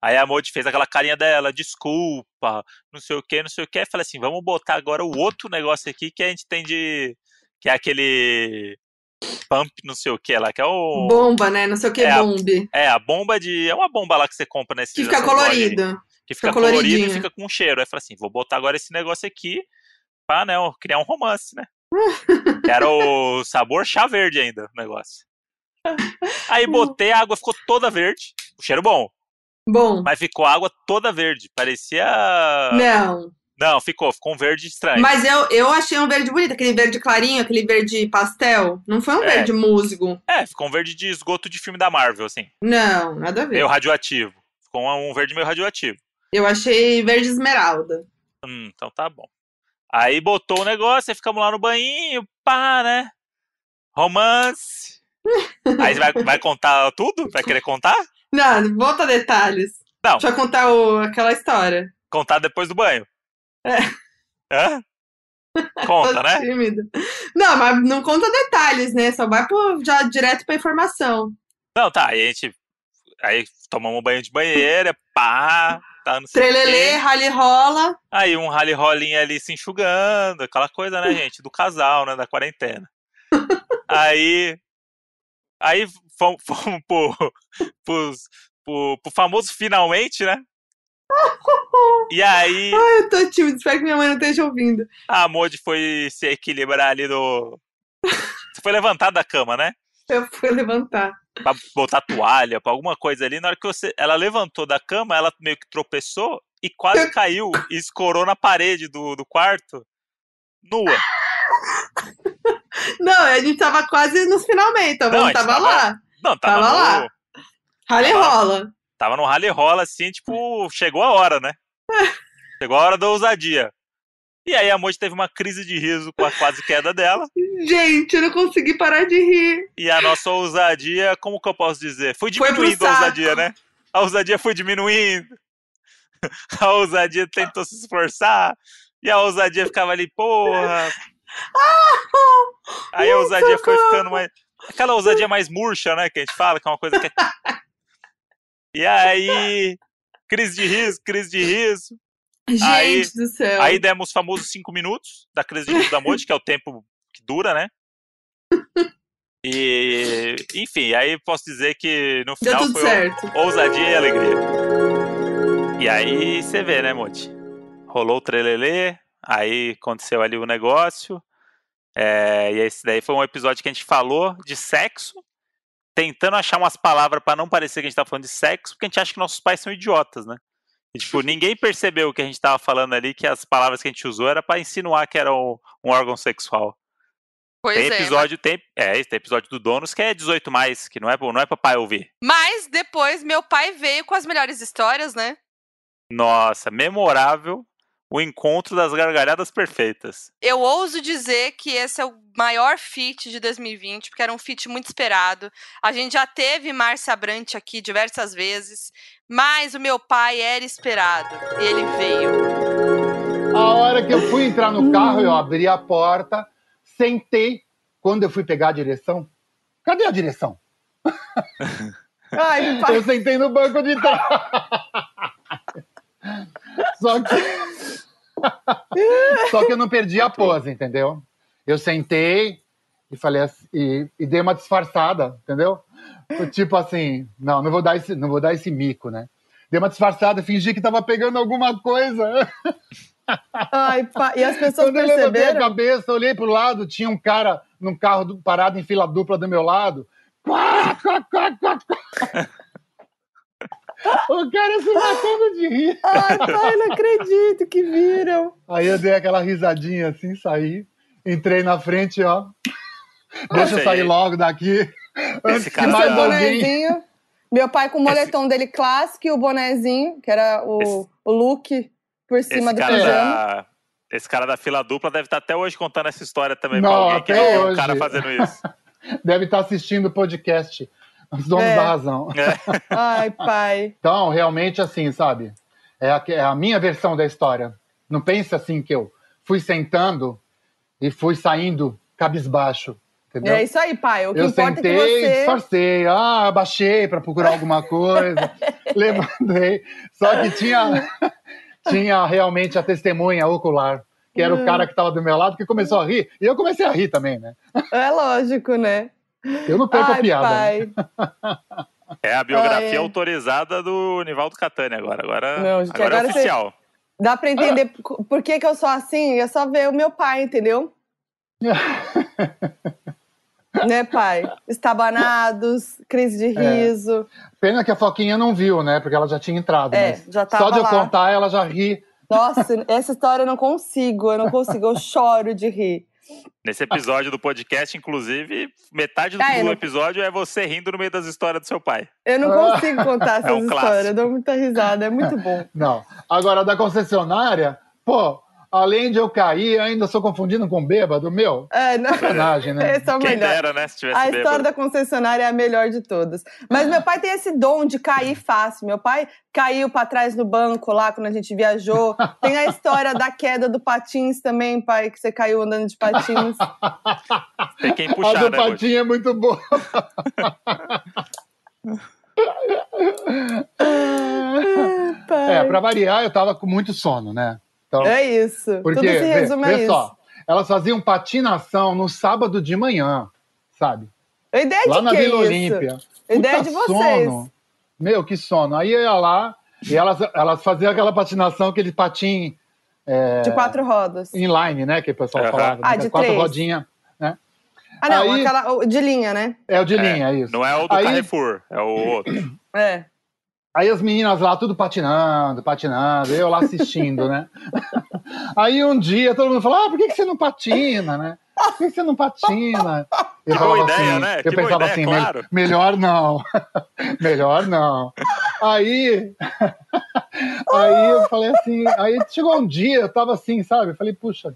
Aí a Modi fez aquela carinha dela, desculpa, não sei o que, não sei o que. Falei assim, vamos botar agora o outro negócio aqui que a gente tem de. Que é aquele. Pump, não sei o que lá, que é o. Bomba, né? Não sei o que, É a- bombe. É, a bomba de. É uma bomba lá que você compra nesse. Que fica colorido. Que fica Fica colorido e fica com cheiro. Aí falei assim: vou botar agora esse negócio aqui pra né, criar um romance, né? Era o sabor chá verde ainda, o negócio. Aí botei, a água ficou toda verde. O cheiro bom. Bom. Mas ficou a água toda verde. Parecia. Não. Não, ficou. Ficou um verde estranho. Mas eu, eu achei um verde bonito, aquele verde clarinho, aquele verde pastel. Não foi um É. verde musgo. É, ficou um verde de esgoto de filme da Marvel, assim. Não, nada a ver. Meio radioativo. Ficou um verde meio radioativo. Eu achei verde esmeralda. Hum, então tá bom. Aí botou o negócio, aí ficamos lá no banhinho, pá, né? Romance. Aí vai, vai contar tudo? Vai querer contar? Não, volta a detalhes. Não. Deixa eu contar o- aquela história. Contar depois do banho. É. Hã? Conta, né? tímida. Não, mas não conta detalhes, né? Só vai pro, já direto pra informação. Não, tá. Aí a gente. Aí tomamos um banho de banheira, pá, tá no Trelelê, rally rola. Aí um rally rolinho ali se enxugando, aquela coisa, né, gente? Do casal, né? Da quarentena. Aí. Aí fomos, fomos pro, pros, pro, pro famoso finalmente, né? E aí Ai, eu tô tímida, espero que minha mãe não esteja ouvindo. a Modi foi se equilibrar ali do. Você foi levantado da cama, né? Eu fui levantar. Pra botar toalha, pra alguma coisa ali. Na hora que você, ela levantou da cama, ela meio que tropeçou e quase caiu e escorou na parede do, do quarto, nua. Não, a gente tava quase nos finalmente, então Não, a não, gente tava, tava- lá. Não, tava, Tava no, lá. Tava- rola. Tava no rally rola, assim, tipo, chegou a hora, né? Chegou a hora da ousadia. E aí a Moji teve uma crise de riso com a quase queda dela. Gente, eu não consegui parar de rir. E a nossa ousadia, como que eu posso dizer? Foi Foi diminuindo a saco. ousadia, né? A ousadia foi diminuindo. A ousadia tentou se esforçar. E a ousadia ficava ali, porra. Aí a ousadia foi ficando mais. Aquela ousadia mais murcha, né? Que a gente fala, que é uma coisa que é. E aí. Crise de riso, crise de riso. Gente Aí- do céu. Aí demos os famosos cinco minutos da crise de riso da Moji, que é o tempo que dura, né? E, enfim, aí posso dizer que no final foi certo. ousadia e alegria. E aí você vê, né, Monte? Rolou o trelelê, aí aconteceu ali o negócio. é, e esse daí foi um episódio que a gente falou de sexo, tentando achar umas palavras pra não parecer que a gente tá falando de sexo, porque a gente acha que nossos pais são idiotas, né? E, tipo, ninguém percebeu que a gente tava falando ali, que as palavras que a gente usou era pra insinuar que era um, um órgão sexual. Pois tem é. mas- episódio, tem, é, tem episódio do Donos que é 18 mais, que não é, não é pra pai ouvir. Mas depois meu pai veio com as melhores histórias, né? Nossa, memorável o encontro das gargalhadas perfeitas. Eu ouso dizer que esse é o maior feat de 2020, porque era um feat muito esperado. A gente já teve Márcia Brant aqui diversas vezes, mas o meu pai era esperado. E ele veio. A hora que eu fui entrar no carro, eu abri a porta, sentei. Quando eu fui pegar a direção, cadê a direção? Ai. Eu sentei no banco de trás. Só que. Só que eu não perdi a pose, entendeu? Eu sentei e falei assim, e, e dei uma disfarçada, entendeu? Tipo assim, não, não vou dar esse, não vou dar esse mico, né? Dei uma disfarçada, fingi que tava pegando alguma coisa. Ai, pai. E as pessoas Quando eu levantei a perceberam? cabeça, olhei pro lado, tinha um cara num carro do- parado em fila dupla do meu lado. Quá, quá, quá, quá, quá. O cara se matando de rir. Ai, pai, não acredito que viram. Aí eu dei aquela risadinha assim, saí. Entrei na frente, ó. Deixa eu sair e- logo daqui. Antes que cara mais tá- alguém. bonezinho. Meu pai com o moletom dele clássico e o bonezinho, que era o, Esse- o look por cima Esse do cara, pijama. da, esse cara da fila dupla deve estar até hoje contando essa história também Não, pra alguém que é um hoje. cara fazendo isso. Deve estar assistindo o podcast. Os donos É. da razão. Ai, pai. Então, realmente, assim, sabe? É a, é a minha versão da história. Não pense assim que eu fui sentando e fui saindo cabisbaixo. Entendeu? É isso aí, pai. O que eu sentei, é que você. disfarcei, ah, abaixei para procurar alguma coisa, levantei. Só que tinha, tinha realmente a testemunha ocular, que era o cara que estava do meu lado, que começou a rir. E eu comecei a rir também, né? É lógico, né? Eu não perco a Ai, piada. né? pai. É a biografia Ah, é. autorizada do Nivaldo Catani agora. Agora, Não, gente, agora, agora é você- oficial. Dá pra entender por por que, que eu sou assim? É só ver o meu pai, entendeu? né, pai? Estabanados, crise de É. riso. Pena que a Foquinha não viu, né? Porque ela já tinha entrado. É, mas já tava Só de eu lá. contar, ela já ri. Nossa, essa história eu não consigo, eu não consigo, eu choro de rir. Nesse episódio do podcast, inclusive, metade do, Ah, não- episódio é você rindo no meio das histórias do seu pai. Eu não consigo contar essas um clássico. histórias, eu dou muita risada, é muito bom. Não. Agora, da concessionária, pô, além de eu cair, ainda sou confundindo com bêbado, meu. É, não, Sacanagem, né? esse é o Quem melhor. dera, né? Se tivesse A história bêbado. da concessionária é a melhor de todas. Mas meu pai tem esse dom de cair fácil. Meu pai caiu pra trás no banco lá quando a gente viajou. Tem a história da queda do patins também, pai, que você caiu andando de patins. Tem quem a puxar, do né? Patinho é muito boa. É, pra variar, eu tava com muito sono, né? Então, É isso. porque, Tudo se vê, resume a vê isso. só, elas faziam patinação no sábado de manhã, sabe? A ideia Lá de na que Vila isso? Olímpia. A ideia Puta de vocês. Sono. Meu, que sono. Aí eu ia lá e elas, elas faziam aquela patinação, aquele patim De quatro rodas. inline, né? Que o pessoal Aham. falava. Ah, né? de Quatro três. rodinhas. Ah, não, Aí- aquela o- de linha, né? É o de linha, é isso. Não é o do Aí- Carrefour, é o outro. É. Aí as meninas lá, tudo patinando, patinando, eu lá assistindo, né? Aí um dia todo mundo falou: ah, por que, que você não patina, né? Por que, que você não patina? Eu Que boa ideia, assim, né? Eu Que pensava ideia, assim, claro. "Me- melhor não. melhor não. Aí. aí eu falei assim, aí chegou um dia, eu tava assim, sabe? Eu falei, puxa,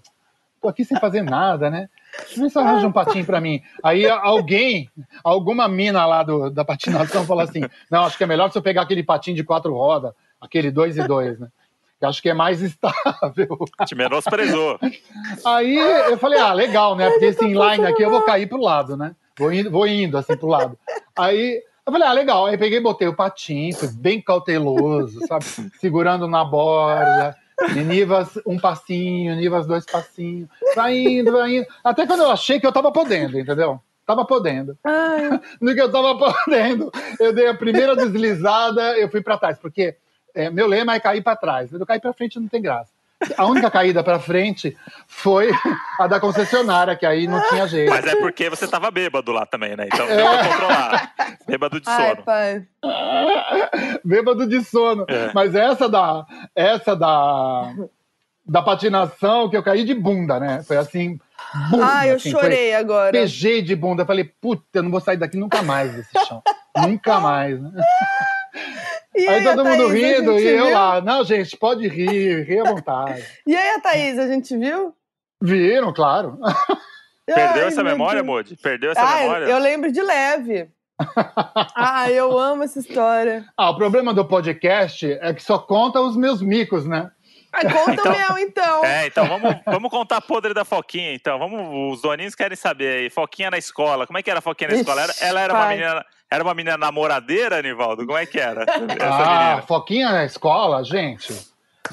tô aqui sem fazer nada, né? Vê se arranja um patinho pra mim. Aí alguém, alguma mina lá do, da patinação falou assim: não, acho que é melhor se eu pegar aquele patinho de quatro rodas, aquele dois e dois, né? Que acho que é mais estável. Te menosprezou. Aí eu falei, ah, legal, né? Porque esse inline aqui eu vou cair pro lado, né? Vou indo, vou indo assim pro lado. Aí eu falei, ah, legal. Aí peguei e botei o patinho, fui bem cauteloso, sabe? Segurando na borda. Nivas, um passinho, Nivas, dois passinhos. Vai indo, vai indo. Até quando eu achei que eu tava podendo, entendeu? Tava podendo. Ai, No que eu tava podendo, eu dei a primeira deslizada, eu fui pra trás, porque é, meu lema é cair pra trás. Eu cair pra frente não tem graça. A única caída pra frente foi a da concessionária, que aí não tinha jeito. Mas é porque você tava bêbado lá também, né? Então deu pra controlar. Bêbado de ai, sono. pai. Bêbado de sono. É. Mas essa da, essa da, da patinação que eu caí de bunda, né? Foi assim. bum, Ai, eu assim, foi- chorei agora. Beijei de bunda. Falei, puta, eu não vou sair daqui nunca mais desse chão. nunca mais, né? E Aí a todo mundo Thaís, rindo e eu viu? lá. Não, gente, pode rir, rir à vontade. E aí a Thaís, a gente viu? Viram, claro. Perdeu Ai, essa memória, Deus. Modi? Perdeu essa Ah, memória? eu lembro de leve. ah, eu amo essa história. Ah, o problema do podcast é que só conta os meus micos, né? Ai, conta Então- o meu, então. É, então vamos, vamos contar a podre da Foquinha, então. Vamos, os doninhos querem saber aí. Foquinha na escola. Como é que era a Foquinha na Ixi, escola? Era- ela era uma pai. menina. Era uma menina namoradeira, Anivaldo? Como é que era? Essa Ah, menina. Foquinha na escola, gente.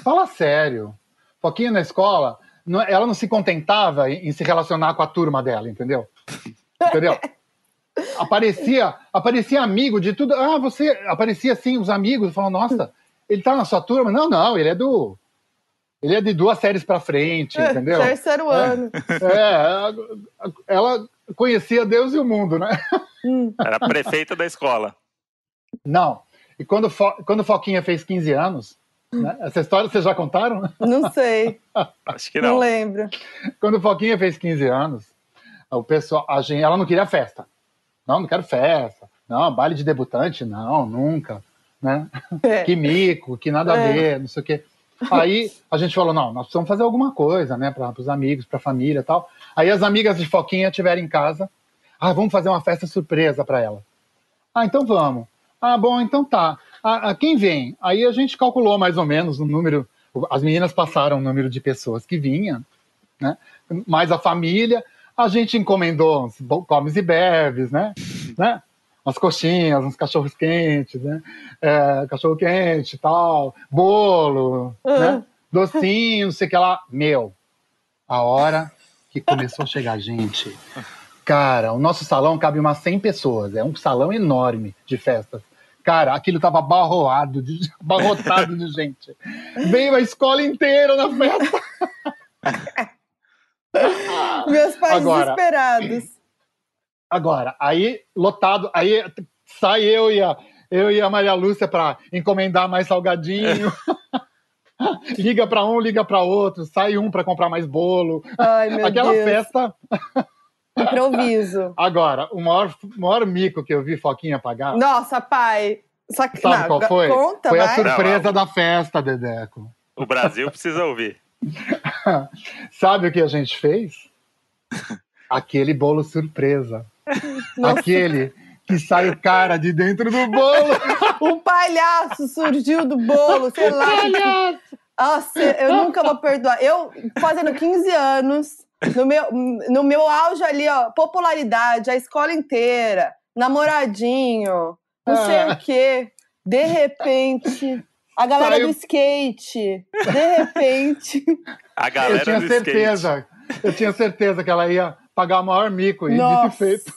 Fala sério. Foquinha na escola, não- ela não se contentava em, em se relacionar com a turma dela, entendeu? Entendeu? Aparecia, aparecia amigo de tudo. Ah, você aparecia assim, os amigos falam, nossa, ele tá na sua turma? Não, não, ele é do. Ele é de duas séries pra frente, entendeu? Terceiro ano. É, ela conhecia Deus e o mundo, né? Hum. Era prefeita da escola. Não. E quando, Fo- quando Foquinha fez 15 anos, né? essa história vocês já contaram? Não sei, Acho que não não. lembro. Quando Foquinha fez 15 anos, o pessoal, a gente, ela não queria festa. Não, não quero festa. Não, baile de debutante, não, nunca. Né? É. Que mico, que nada a É. ver, não sei o quê. Aí a gente falou, não, nós precisamos fazer alguma coisa, né, para os amigos, para a família tal. Aí as amigas de Foquinha estiveram em casa. Ah, vamos fazer uma festa surpresa para ela. Ah, então vamos. Ah, bom, então tá. Ah, ah, quem vem? Aí a gente calculou mais ou menos o número. As meninas passaram o número de pessoas que vinham, né? Mais a família. A gente encomendou uns comes e bebes, né? né? Umas coxinhas, uns cachorros quentes, né? É, cachorro quente e tal, bolo, né? Docinho, não sei o que lá. Meu, a hora que começou a chegar gente. Cara, o nosso salão cabe umas 100 pessoas. É um salão enorme de festas. Cara, aquilo tava abarroado, de, abarrotado de gente. Veio a escola inteira na festa. Meus pais Agora. desesperados. Agora, aí, lotado, aí sai eu e a, eu e a Maria Lúcia para encomendar mais salgadinho. liga para um, liga para outro, sai um para comprar mais bolo. Ai, meu Aquela Deus. festa. Improviso. Agora, o maior, maior mico que eu vi Foquinha pagar, Nossa, pai. Só que, sabe não, qual foi? Conta, foi a vai. surpresa da festa, Dedeco. O Brasil precisa ouvir. Sabe o que a gente fez? Aquele bolo surpresa. Nossa. Aquele que sai o cara de dentro do bolo. Um palhaço surgiu do bolo, sei lá. Nossa, eu nunca vou perdoar. Eu, fazendo 15 anos, no meu, no meu auge ali, ó, popularidade, a escola inteira, namoradinho, não sei Ah. o quê. De repente, a galera Saiu- do skate, de repente. A Eu galera tinha do skate. certeza. Eu tinha certeza que ela ia pagar o maior mico. E dito Nossa, feito.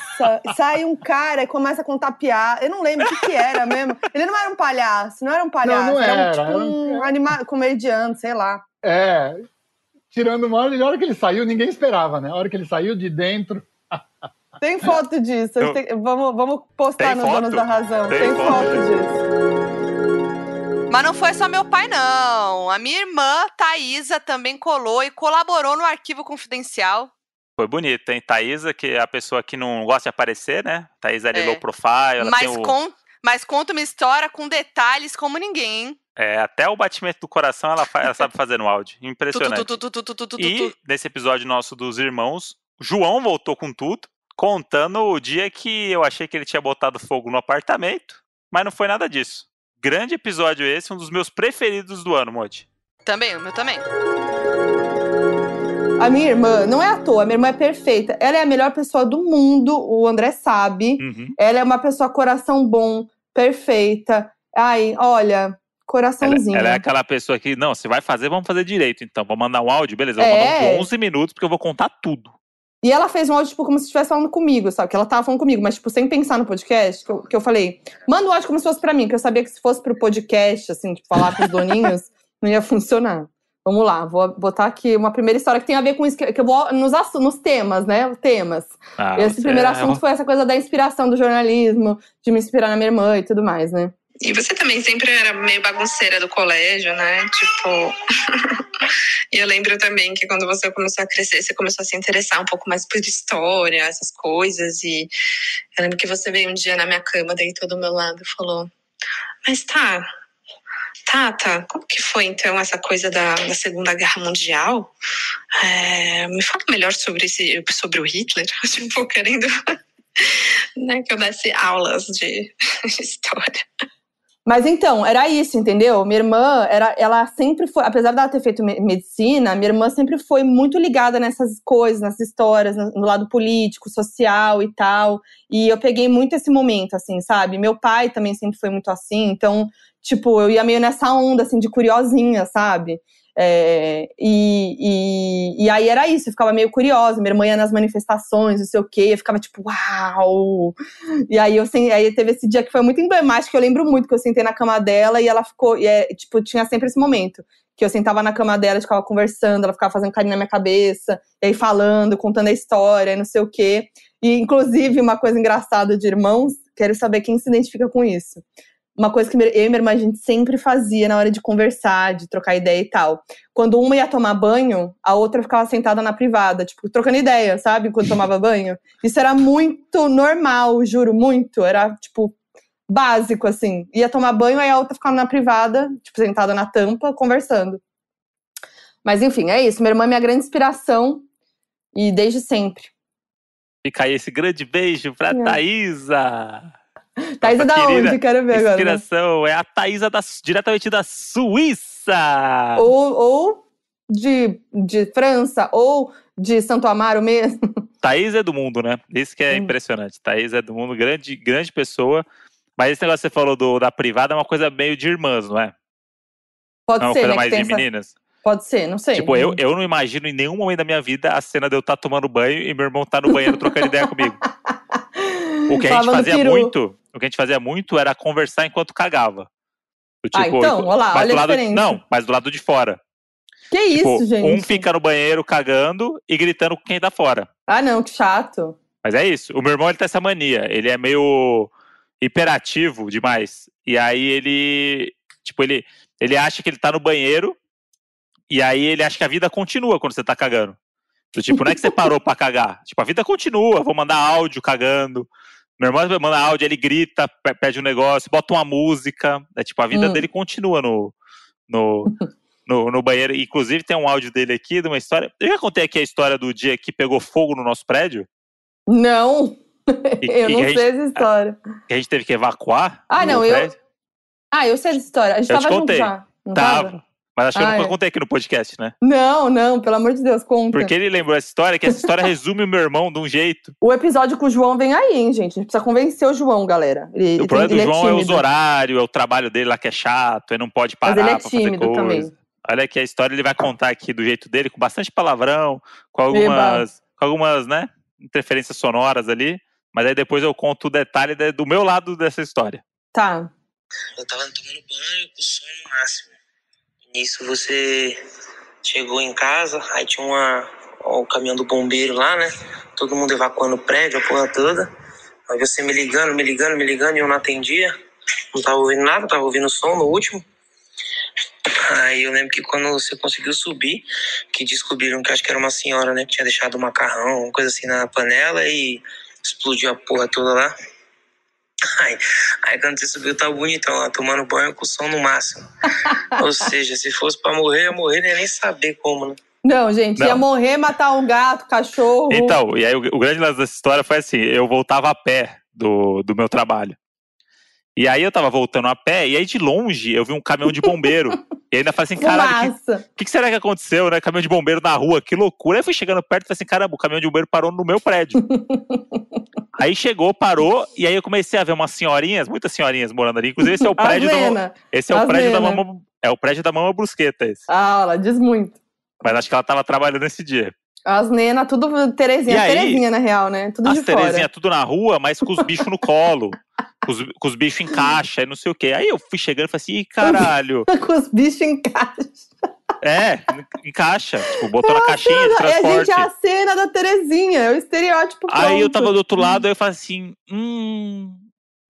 sai um cara e começa a contar piada. Eu não lembro o que, que era mesmo. Ele não era um palhaço, não era um palhaço. não era, um, era, tipo era um anima... comediante, sei lá. É. Tirando o maior. E a hora que ele saiu, ninguém esperava, né? A hora que ele saiu de dentro. Tem foto disso. Eu- Tem- Vamos, vamos postar Tem no foto? Donos da Razão. Tem Tem, foto foto disso. disso. Mas não foi só meu pai, não. A minha irmã, Thaisa, também colou e colaborou no arquivo confidencial. Foi bonito, hein? Thaisa, que é a pessoa que não gosta de aparecer, né? Thaisa é, É. low profile, ela Mas, tem o, con- mas conta uma história com detalhes como ninguém, hein? é, até o batimento do coração ela, fa- ela sabe fazer no áudio. Impressionante. E nesse episódio nosso dos irmãos, João voltou com tudo, contando o dia que eu achei que ele tinha botado fogo no apartamento, mas não foi nada disso. Grande episódio esse, um dos meus preferidos do ano, Modi. Também, o meu também. A minha irmã, não é à toa, a minha irmã é perfeita. Ela é a melhor pessoa do mundo, o André sabe. Uhum. Ela é uma pessoa coração bom, perfeita. Ai, olha, coraçãozinho. Ela é aquela pessoa que, não, se vai fazer, vamos fazer direito. Então, vou mandar um áudio, beleza, vou É. mandar uns 11 minutos, porque eu vou contar tudo. E ela fez um áudio, tipo, como se estivesse falando comigo, sabe? Que ela tava falando comigo, mas, tipo, sem pensar no podcast, que eu, que eu falei, manda o áudio como se fosse pra mim, que eu sabia que se fosse pro podcast, assim, tipo, falar com os doninhos, não ia funcionar. Vamos lá, vou botar aqui uma primeira história que tem a ver com isso, que eu vou nos, nos temas, né? Temas. Ah, Esse primeiro é assunto foi essa coisa da inspiração do jornalismo, de me inspirar na minha irmã e tudo mais, né? E você também sempre era meio bagunceira do colégio, né? Tipo. e eu lembro também que quando você começou a crescer, você começou a se interessar um pouco mais por história, essas coisas. E eu lembro que você veio um dia na minha cama, deitou do meu lado e falou: Mas tá. Tata, como que foi então essa coisa da, da Segunda Guerra Mundial? É, me fala melhor sobre, esse, sobre o Hitler. Tipo, querendo né, que eu desse aulas de história. Mas então, era isso, entendeu? Minha irmã, era, ela sempre foi, apesar dela ter feito me- medicina, minha irmã sempre foi muito ligada nessas coisas, nessas histórias, no lado político, social e tal. E eu peguei muito esse momento, assim, sabe? Meu pai também sempre foi muito assim, então, tipo, eu ia meio nessa onda, assim, de curiosinha, sabe? É, e, e, e aí era isso, eu ficava meio curiosa. Minha irmã ia nas manifestações, não sei o quê, eu ficava tipo, uau! E aí eu sen- aí teve esse dia que foi muito emblemático, eu lembro muito que eu sentei na cama dela e ela ficou, e é, tipo, tinha sempre esse momento. Que eu sentava na cama dela, ficava conversando, ela ficava fazendo carinho na minha cabeça, e aí falando, contando a história, não sei o quê. E, inclusive, uma coisa engraçada de irmãos, quero saber quem se identifica com isso. Uma coisa que eu e minha irmã a gente sempre fazia na hora de conversar, de trocar ideia e tal. Quando uma ia tomar banho, a outra ficava sentada na privada, tipo, trocando ideia, sabe? Enquanto tomava banho. Isso era muito normal, juro, muito. Era, tipo, básico, assim. Ia tomar banho, aí a outra ficava na privada, tipo, sentada na tampa, conversando. Mas enfim, é isso. Minha irmã é minha grande inspiração e desde sempre. Fica aí esse grande beijo pra É. Thaísa. É Nossa da onde? Quero ver agora. né? Inspiração é a Thaísa da, diretamente da Suíça. Ou, ou de, de França, ou de Santo Amaro mesmo. Thaís é do mundo, né? Isso que é Hum. impressionante. Thaís é do mundo, grande, grande pessoa. Mas esse negócio que você falou do, da privada é uma coisa meio de irmãs, não é? Pode não é uma ser, coisa né? mais de essa- meninas? Pode ser, não sei. Tipo, eu, eu não imagino em nenhum momento da minha vida a cena de eu estar tomando banho e meu irmão tá no banheiro trocando ideia comigo. O que a gente fazia peru. muito, o que a gente fazia muito era conversar enquanto cagava. Do Ah, então, olha lá, mas olha a lado, diferença. Não, mas do lado de fora. Que isso, Tipo, gente? um fica no banheiro cagando e gritando com quem tá fora. Ah, não, que chato. Mas é isso. O meu irmão ele tem essa mania. Ele é meio hiperativo demais. E aí ele. Tipo, ele, ele acha que ele tá no banheiro. E aí ele acha que a vida continua quando você tá cagando. Do tipo, não é que você parou pra cagar. Tipo, a vida continua. Vou mandar áudio cagando. Meu irmão manda áudio, ele grita, pe- pede um negócio, bota uma música. É tipo, a vida Hum. dele continua no, no, no, no banheiro. Inclusive, tem um áudio dele aqui de uma história. Eu já contei aqui a história do dia que pegou fogo no nosso prédio. Não, E- eu e não a gente- sei essa história. que a gente teve que evacuar. Ah, não, eu- prédio. Ah, eu sei essa história. A gente Eu tava junto contei. já. Não Tava. tava? Mas acho que eu Ah, nunca é. contei aqui no podcast, né? Não, não, pelo amor de Deus, conta. Porque ele lembrou essa história, que essa história resume o meu irmão de um jeito. O episódio com o João vem aí, hein, gente? A gente precisa convencer o João, galera. Ele, ele o problema tem- do ele João é, os tímido. horários, é o trabalho dele lá que é chato, ele não pode Mas parar ele é pra fazer tímido coisa. também. Olha aqui a história, ele vai contar aqui do jeito dele, com bastante palavrão, com algumas, com algumas, né, interferências sonoras ali. Mas aí depois eu conto o detalhe de- do meu lado dessa história. Tá. Eu tava tomando banho com o som no máximo. Nisso você chegou em casa, aí tinha uma, o caminhão do bombeiro lá, né? Todo mundo evacuando o prédio, a porra toda. Aí você me ligando, me ligando, me ligando e eu não atendia. Não tava ouvindo nada, tava ouvindo o som no último. Aí eu lembro que quando você conseguiu subir, que descobriram que acho que era uma senhora, né? Que tinha deixado um macarrão, uma coisa assim na panela e explodiu a porra toda lá. Aí, aí quando você subiu, tava bonitão lá, tomando banho com o som no máximo. Ou seja, se fosse pra morrer, ia morrer, não ia nem saber como, né? Não, gente, ia Não. morrer, matar um gato, cachorro. Então, e aí o, o grande lance dessa história foi assim: eu voltava a pé do, do meu trabalho. E aí eu tava voltando a pé, e aí de longe eu vi um caminhão de bombeiro. e ainda falei assim, caralho, o que, que, que será que aconteceu, né? Caminhão de bombeiro na rua, que loucura. Aí eu fui chegando perto e falei assim, caramba, o caminhão de bombeiro parou no meu prédio. Aí chegou, parou, e aí eu comecei a ver umas senhorinhas, muitas senhorinhas morando ali. Inclusive, esse é o prédio Lena. esse é o prédio da mama, é o prédio da mama brusqueta esse. Ah, ela diz muito. Mas acho que ela tava trabalhando nesse dia. As Nena, tudo Terezinha. Aí, Terezinha, na real, né? Tudo As de fora. Terezinha tudo na rua, mas com os bichos no colo. Com os, com os bichos em caixa e não sei o quê. Aí eu fui chegando e falei assim, ih, caralho. com os bichos em casa. É, em caixa. Tipo, botou na caixinha de É, a transporte. gente é a cena da Terezinha, é o estereótipo Aí eu tava do outro lado, aí eu falei assim, hum,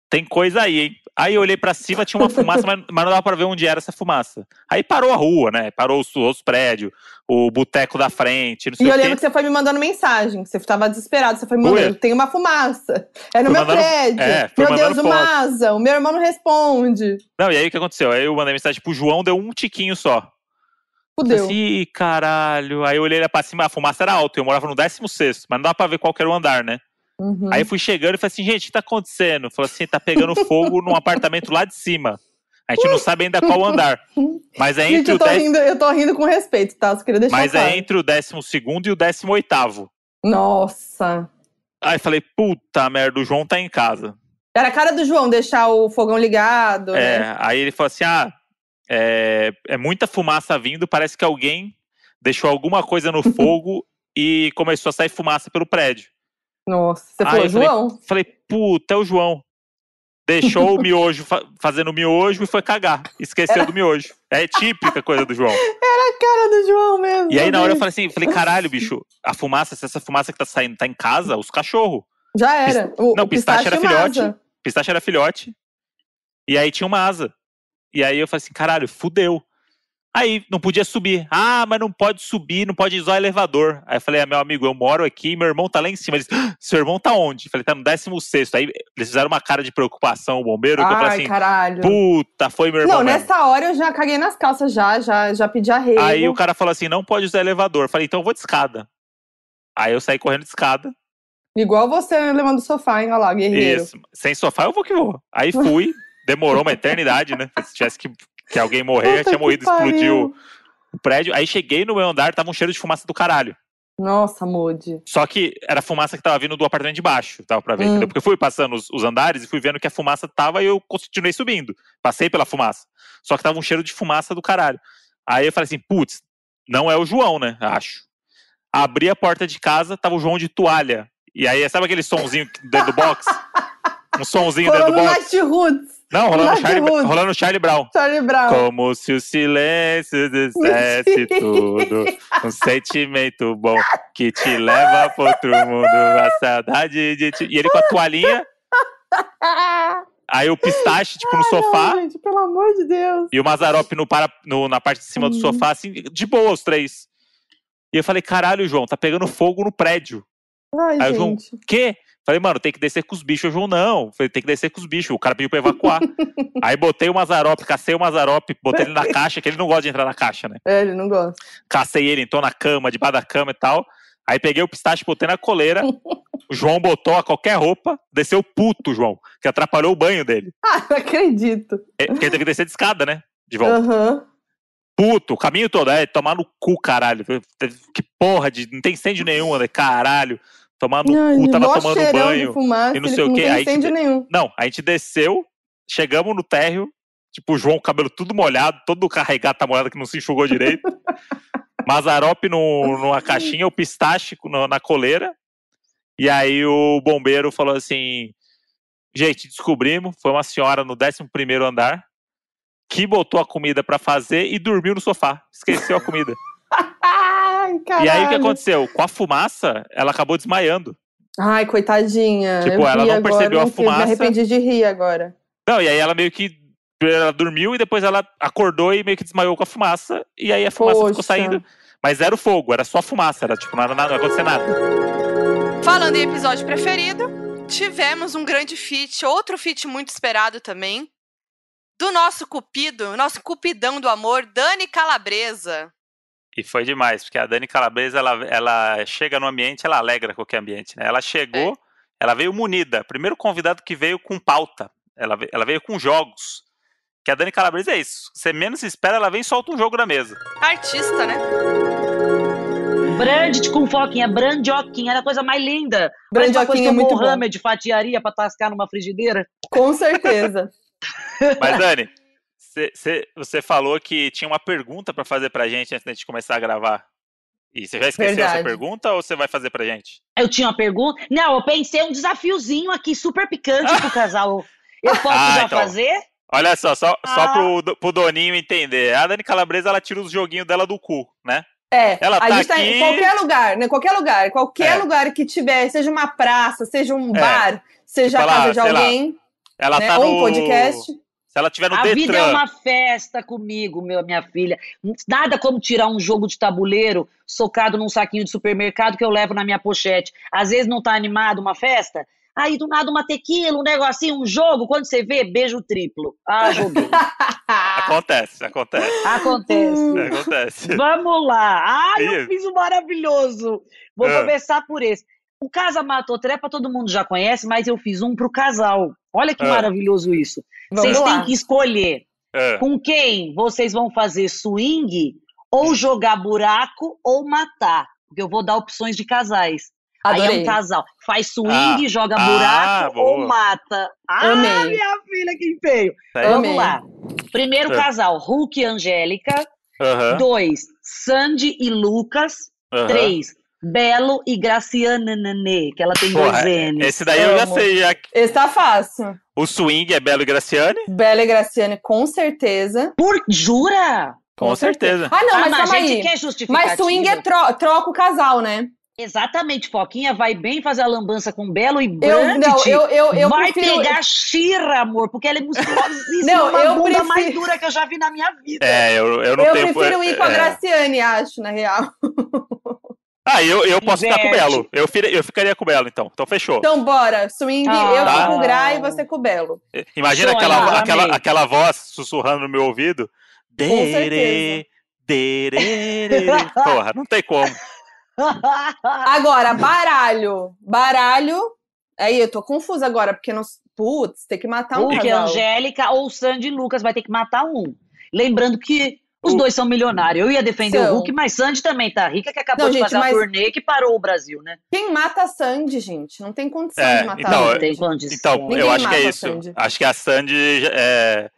tem coisa aí, hein? Aí eu olhei pra cima, tinha uma fumaça, mas, mas não dava pra ver onde era essa fumaça. Aí parou a rua, né? Parou os, os prédios, o boteco da frente, não sei E eu o quê. lembro que você foi me mandando mensagem, que você tava desesperado, você foi me mandando, tem uma fumaça, é no Fui meu mandando- prédio, é, meu Deus, foto. Maza, o meu irmão não responde. Não, e aí o que aconteceu? Aí eu mandei mensagem pro João, deu um tiquinho só. Fudeu. Assim, Ih, caralho. Aí eu olhei lá pra cima, a fumaça era alta, eu morava no 16, mas não dá pra ver qual era o andar, né? Uhum. Aí eu fui chegando e falei assim, gente, o que tá acontecendo? Falou assim, tá pegando fogo num apartamento lá de cima. A gente não sabe ainda qual andar. Mas é Gente, entre eu o tô, 10 rindo, eu tô rindo com respeito, tá? Só queria deixar Mas claro. é entre o 12 e o 18. Nossa. Aí falei, puta merda, o João tá em casa. Era a cara do João deixar o fogão ligado, né? É, aí ele falou assim: ah, é, é muita fumaça vindo, parece que alguém deixou alguma coisa no fogo e começou a sair fumaça pelo prédio. Nossa, você Aí falou, eu falei- João? Falei, puta, é o João. Deixou o miojo fa- fazendo miojo e foi cagar. Esqueceu do miojo. É típica coisa do João. Era a cara do João mesmo. E aí na hora eu gente. falei assim, falei, caralho, bicho, a fumaça, se essa fumaça que tá saindo tá em casa, os cachorros. Já era. O, Não, o pistache era e o filhote. Maza. Pistache era filhote. E aí tinha uma asa. E aí eu falei assim, caralho, fudeu. Aí não podia subir. Ah, mas não pode subir, não pode usar elevador. Aí eu falei, ah, meu amigo, eu moro aqui, meu irmão tá lá em cima. Ele disse, "Ah, seu irmão tá onde? Eu falei, tá no 16 Aí eles fizeram uma cara de preocupação, o bombeiro, que eu falei Ai, assim, caralho. puta, foi meu irmão Não, mesmo. nessa hora eu já caguei nas calças, já, já, já pedi arrego. Aí o cara falou assim, não pode usar elevador. Eu falei, então eu vou de escada. Aí eu saí correndo de escada. Igual você levando o sofá, hein? Olha lá, guerreiro. Isso. Sem sofá eu vou que vou. Aí fui, demorou uma eternidade, né? Se tivesse que, que alguém morrer, Puta tinha morrido, explodiu o prédio. Aí cheguei no meu andar, tava um cheiro de fumaça do caralho. Nossa, Modi. Só que era fumaça que tava vindo do apartamento de baixo, dava pra ver, Hum. entendeu? Porque eu fui passando os, os andares e fui vendo que a fumaça tava e eu continuei subindo. Passei pela fumaça. Só que tava um cheiro de fumaça do caralho. Aí eu falei assim, putz, não é o João, né? Acho. Abri a porta de casa, tava o João de toalha. E aí, sabe aquele sonzinho dentro do box? Um sonzinho dentro do box? Roots. Não, rolando Charlie, rolando Charlie Brown. Charlie Brown. Como se o silêncio dissesse tudo. Um sentimento bom que te leva para outro mundo. A saudade de ti. E ele com a toalhinha, aí o pistache, tipo, no sofá. Não, gente, pelo amor de Deus. E o Mazarop no para, no- na parte de cima do sofá, assim, de boa, os três. E eu falei, caralho, João, tá pegando fogo no prédio. Ai, Aí o João, gente. quê? Falei, mano, tem que descer com os bichos. O João, não. Falei, tem que descer com os bichos. O cara pediu pra evacuar. Aí botei o Mazarop, cacei o Mazarop, botei ele na caixa, que ele não gosta de entrar na caixa, né? É, ele não gosta. Cacei ele, entrou na cama, debaixo da cama e tal. Aí peguei o pistache, botei na coleira. o João botou a qualquer roupa, desceu puto, João, que atrapalhou o banho dele. Ah, não acredito. É, Porque ele teve que descer de escada, né? De volta. Aham. Puto, o caminho todo, é, tomar no cu, caralho. Que porra de. Não tem incêndio nenhum, né? Caralho. Tomar no Ai, cu, tava tomando banho. Fumaça, e não sei o não quê. tem Aí a gente nenhum. Não, a gente desceu, chegamos no térreo, tipo, o João, o cabelo tudo molhado, todo carregado, tá molhado que não se enxugou direito. Mazarop no, numa caixinha, o pistache no- na coleira. E aí o bombeiro falou assim: gente, descobrimos, foi uma senhora no 11 andar que botou a comida pra fazer e dormiu no sofá. Esqueceu a comida. Ai, caralho. E aí o que aconteceu? Com a fumaça, ela acabou desmaiando. Ai, coitadinha. Tipo, eu ela não agora, percebeu a eu Me fumaça. arrependi de rir agora. Não, e aí ela meio que ela dormiu e depois ela acordou e meio que desmaiou com a fumaça. E aí a fumaça ficou Poxa. saindo. Mas era o fogo, era só fumaça, era tipo, não, era nada, não ia acontecer nada. Falando em episódio preferido, tivemos um grande feat, outro feat muito esperado também, do nosso cupido, nosso cupidão do amor, Dani Calabresa. E foi demais, porque a Dani Calabresa, ela, ela chega no ambiente, ela alegra qualquer ambiente, né? Ela chegou, ela veio munida. Primeiro convidado que veio com pauta. Ela, ela veio com jogos. Que a Dani Calabresa é isso. Você menos espera, ela vem e solta um jogo na mesa. Artista, né? Brandt com foquinha, brandioquinha, era a coisa mais linda. Brandioquinha é o muito bom. Mohamed fatiaria pra tascar numa frigideira. Com certeza. Mas, Dani, cê- cê- você falou que tinha uma pergunta pra fazer pra gente antes da gente começar a gravar. E você já esqueceu essa Verdade. pergunta ou você vai fazer pra gente? Eu tinha uma pergunta. Não, eu pensei um desafiozinho aqui, super picante pro casal. Eu posso Ah, já então. fazer? Olha só, só, só Ah. pro, do- pro Doninho entender. A Dani Calabresa, ela tira os joguinhos dela do cu, né? É, Ela a tá gente tá aqui- em qualquer lugar, né? Qualquer lugar, qualquer É. lugar que tiver, seja uma praça, seja um É. bar, seja Tipo, a casa ela- de sei lá, alguém, Ela né? tá ou no... um podcast. Se ela tiver no A Detran... vida é uma festa comigo, meu, minha filha. Nada como tirar um jogo de tabuleiro socado num saquinho de supermercado que eu levo na minha pochete. Às vezes não tá animado uma festa, aí do nada uma tequila, um negocinho, um jogo, quando você vê, beijo triplo. Ah, joguei. Acontece, acontece. Acontece. Acontece. Vamos lá. Ai, eu fiz um maravilhoso. Vou Ah. começar por esse. O Casa Matou Trepa todo mundo já conhece, mas eu fiz um pro casal. Olha que Ah. maravilhoso isso. Vamos Vocês lá. têm que escolher Ah. com quem vocês vão fazer swing, ou jogar buraco, ou matar. Porque eu vou dar opções de casais. Aí é Adorei. um casal. Faz swing, Ah. joga Ah, buraco boa. ou mata. Ah, Amei. minha filha, que feio. Aí. Amei. Vamos lá. Primeiro Ah. casal, Hulk e Angélica. Aham, Dois, Sandy e Lucas. aham. Três, Belo e Graciana Nenê, que ela tem Porra, dois N's. esse daí eu já sei. Já... Esse tá fácil. O swing é Belo e Graciane? Bela e Graciane, com certeza. Por, jura? Com, certeza. Ah, não, Ah, mas mas calma gente aí. quer. Mas swing é tro troca o casal, né? Exatamente, Foquinha vai bem fazer a lambança com Belo e Eu, Brandt. não, eu, eu, eu vai prefiro... pegar Xirra, amor, porque ela é musculosíssima, Não, uma eu bunda prefiro- mais dura que eu já vi na minha vida. É, eu, eu não Eu tenho... prefiro ir com a é. Graciane, acho, na real. Ah, eu, eu posso ficar com o. Belo. Eu, eu ficaria com o Belo, então. Então fechou. Então, bora. Swing, Ah. eu Tá. com o Gra e você com o Belo. Imagina Sonho, aquela, amei. aquela, aquela voz sussurrando no meu ouvido. Dere, derere. Porra, não tem como. Agora, baralho. Baralho. Aí, eu tô confusa agora, porque não. Putz, tem que matar um casal. Angélica ou Sandy Lucas vai ter que matar um. Lembrando que os dois são milionários. Eu ia defender São. o Hulk, mas Sandy também tá rica, que acabou Não, de gente, fazer mas- uma turnê que parou o Brasil, né? Quem mata a Sandy, gente? Não tem condição É, de matar então, a Não Sandy. tem condição. Então, Ninguém eu acho que é isso. Acho que a Sandy é,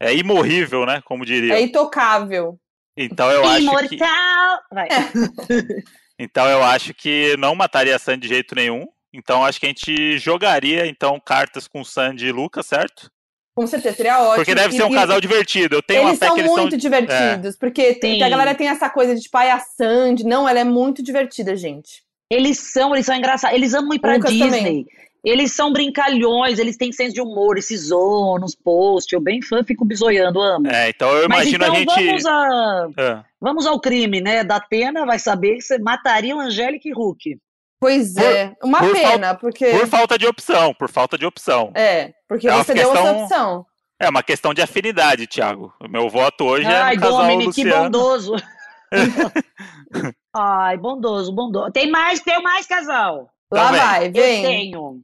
é imorrível, né? Como diria. É intocável. Então eu acho que. Imortal! Vai. Então eu acho que não mataria a Sandy de jeito nenhum. Então acho que a gente jogaria então cartas com Sandy e Lucas, certo? Com certeza, seria ótimo. Porque deve E- ser um e- casal divertido. Eu tenho uma Eles fé são eles muito são. divertidos, porque tem- a galera tem essa coisa de tipo, ai, a Sandy. Não, ela é muito divertida, gente. Eles são, eles são engraçados. Eles amam ir pra Lucas Disney. também. Eles são brincalhões, eles têm senso de humor, eles se zoam nos posts. Eu bem fã, fico bisoiando, amo. É, então eu Mas imagino então a gente. vamos, a, Ah, vamos ao crime, né? Da Atena vai saber que você mataria o Angélica e Hulk. Pois Por- é. Uma por pena, porque. Por falta de opção, por falta de opção. É, porque É uma você deu essa questão- opção. É uma questão de afinidade, Thiago. O meu voto hoje é Ai, no casal Dominic, que bondoso. Ai, bondoso, bondoso. Tem mais, tem mais casal. Lá Também. vai, Eu vem. tenho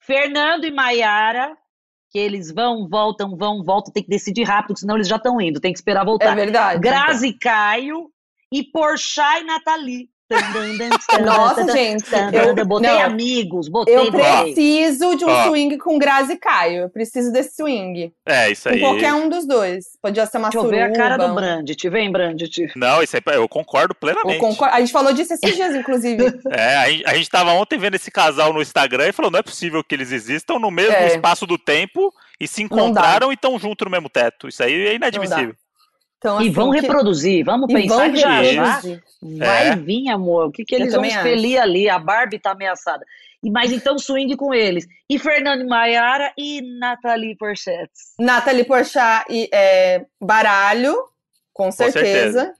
Fernando e Maiara, que eles vão, voltam, vão, voltam, tem que decidir rápido, senão eles já estão indo, tem que esperar É voltar. verdade. Grazi e Caio e Porchat e Nathalie. Nossa, gente. Eu, Eu, botei não, amigos, botei eu preciso de um Ó. swing com Grazi e Caio. Eu preciso desse swing. É, isso Com aí. qualquer um dos dois. Podia ser uma Deixa eu ver a cara do suruba, Brandt. Vem, Brandt. Não, isso aí eu concordo Eu plenamente. concordo. A gente falou disso esses dias, inclusive. É, a gente, a gente tava ontem vendo esse casal no Instagram e falou: não é possível que eles existam no mesmo É. espaço do tempo e se encontraram e estão juntos no mesmo teto. Isso aí é inadmissível. Então, E assim, vão que- reproduzir, vamos E pensar vão que já, já reproduzir. vai É. vir, amor. O que, que Eu eles vão expelir ali? A Barbie tá ameaçada. E, mas então swing com eles. E Fernando e Maiara e Nathalie Porchat. Nathalie Porchat e é, Baralho, com certeza. certeza.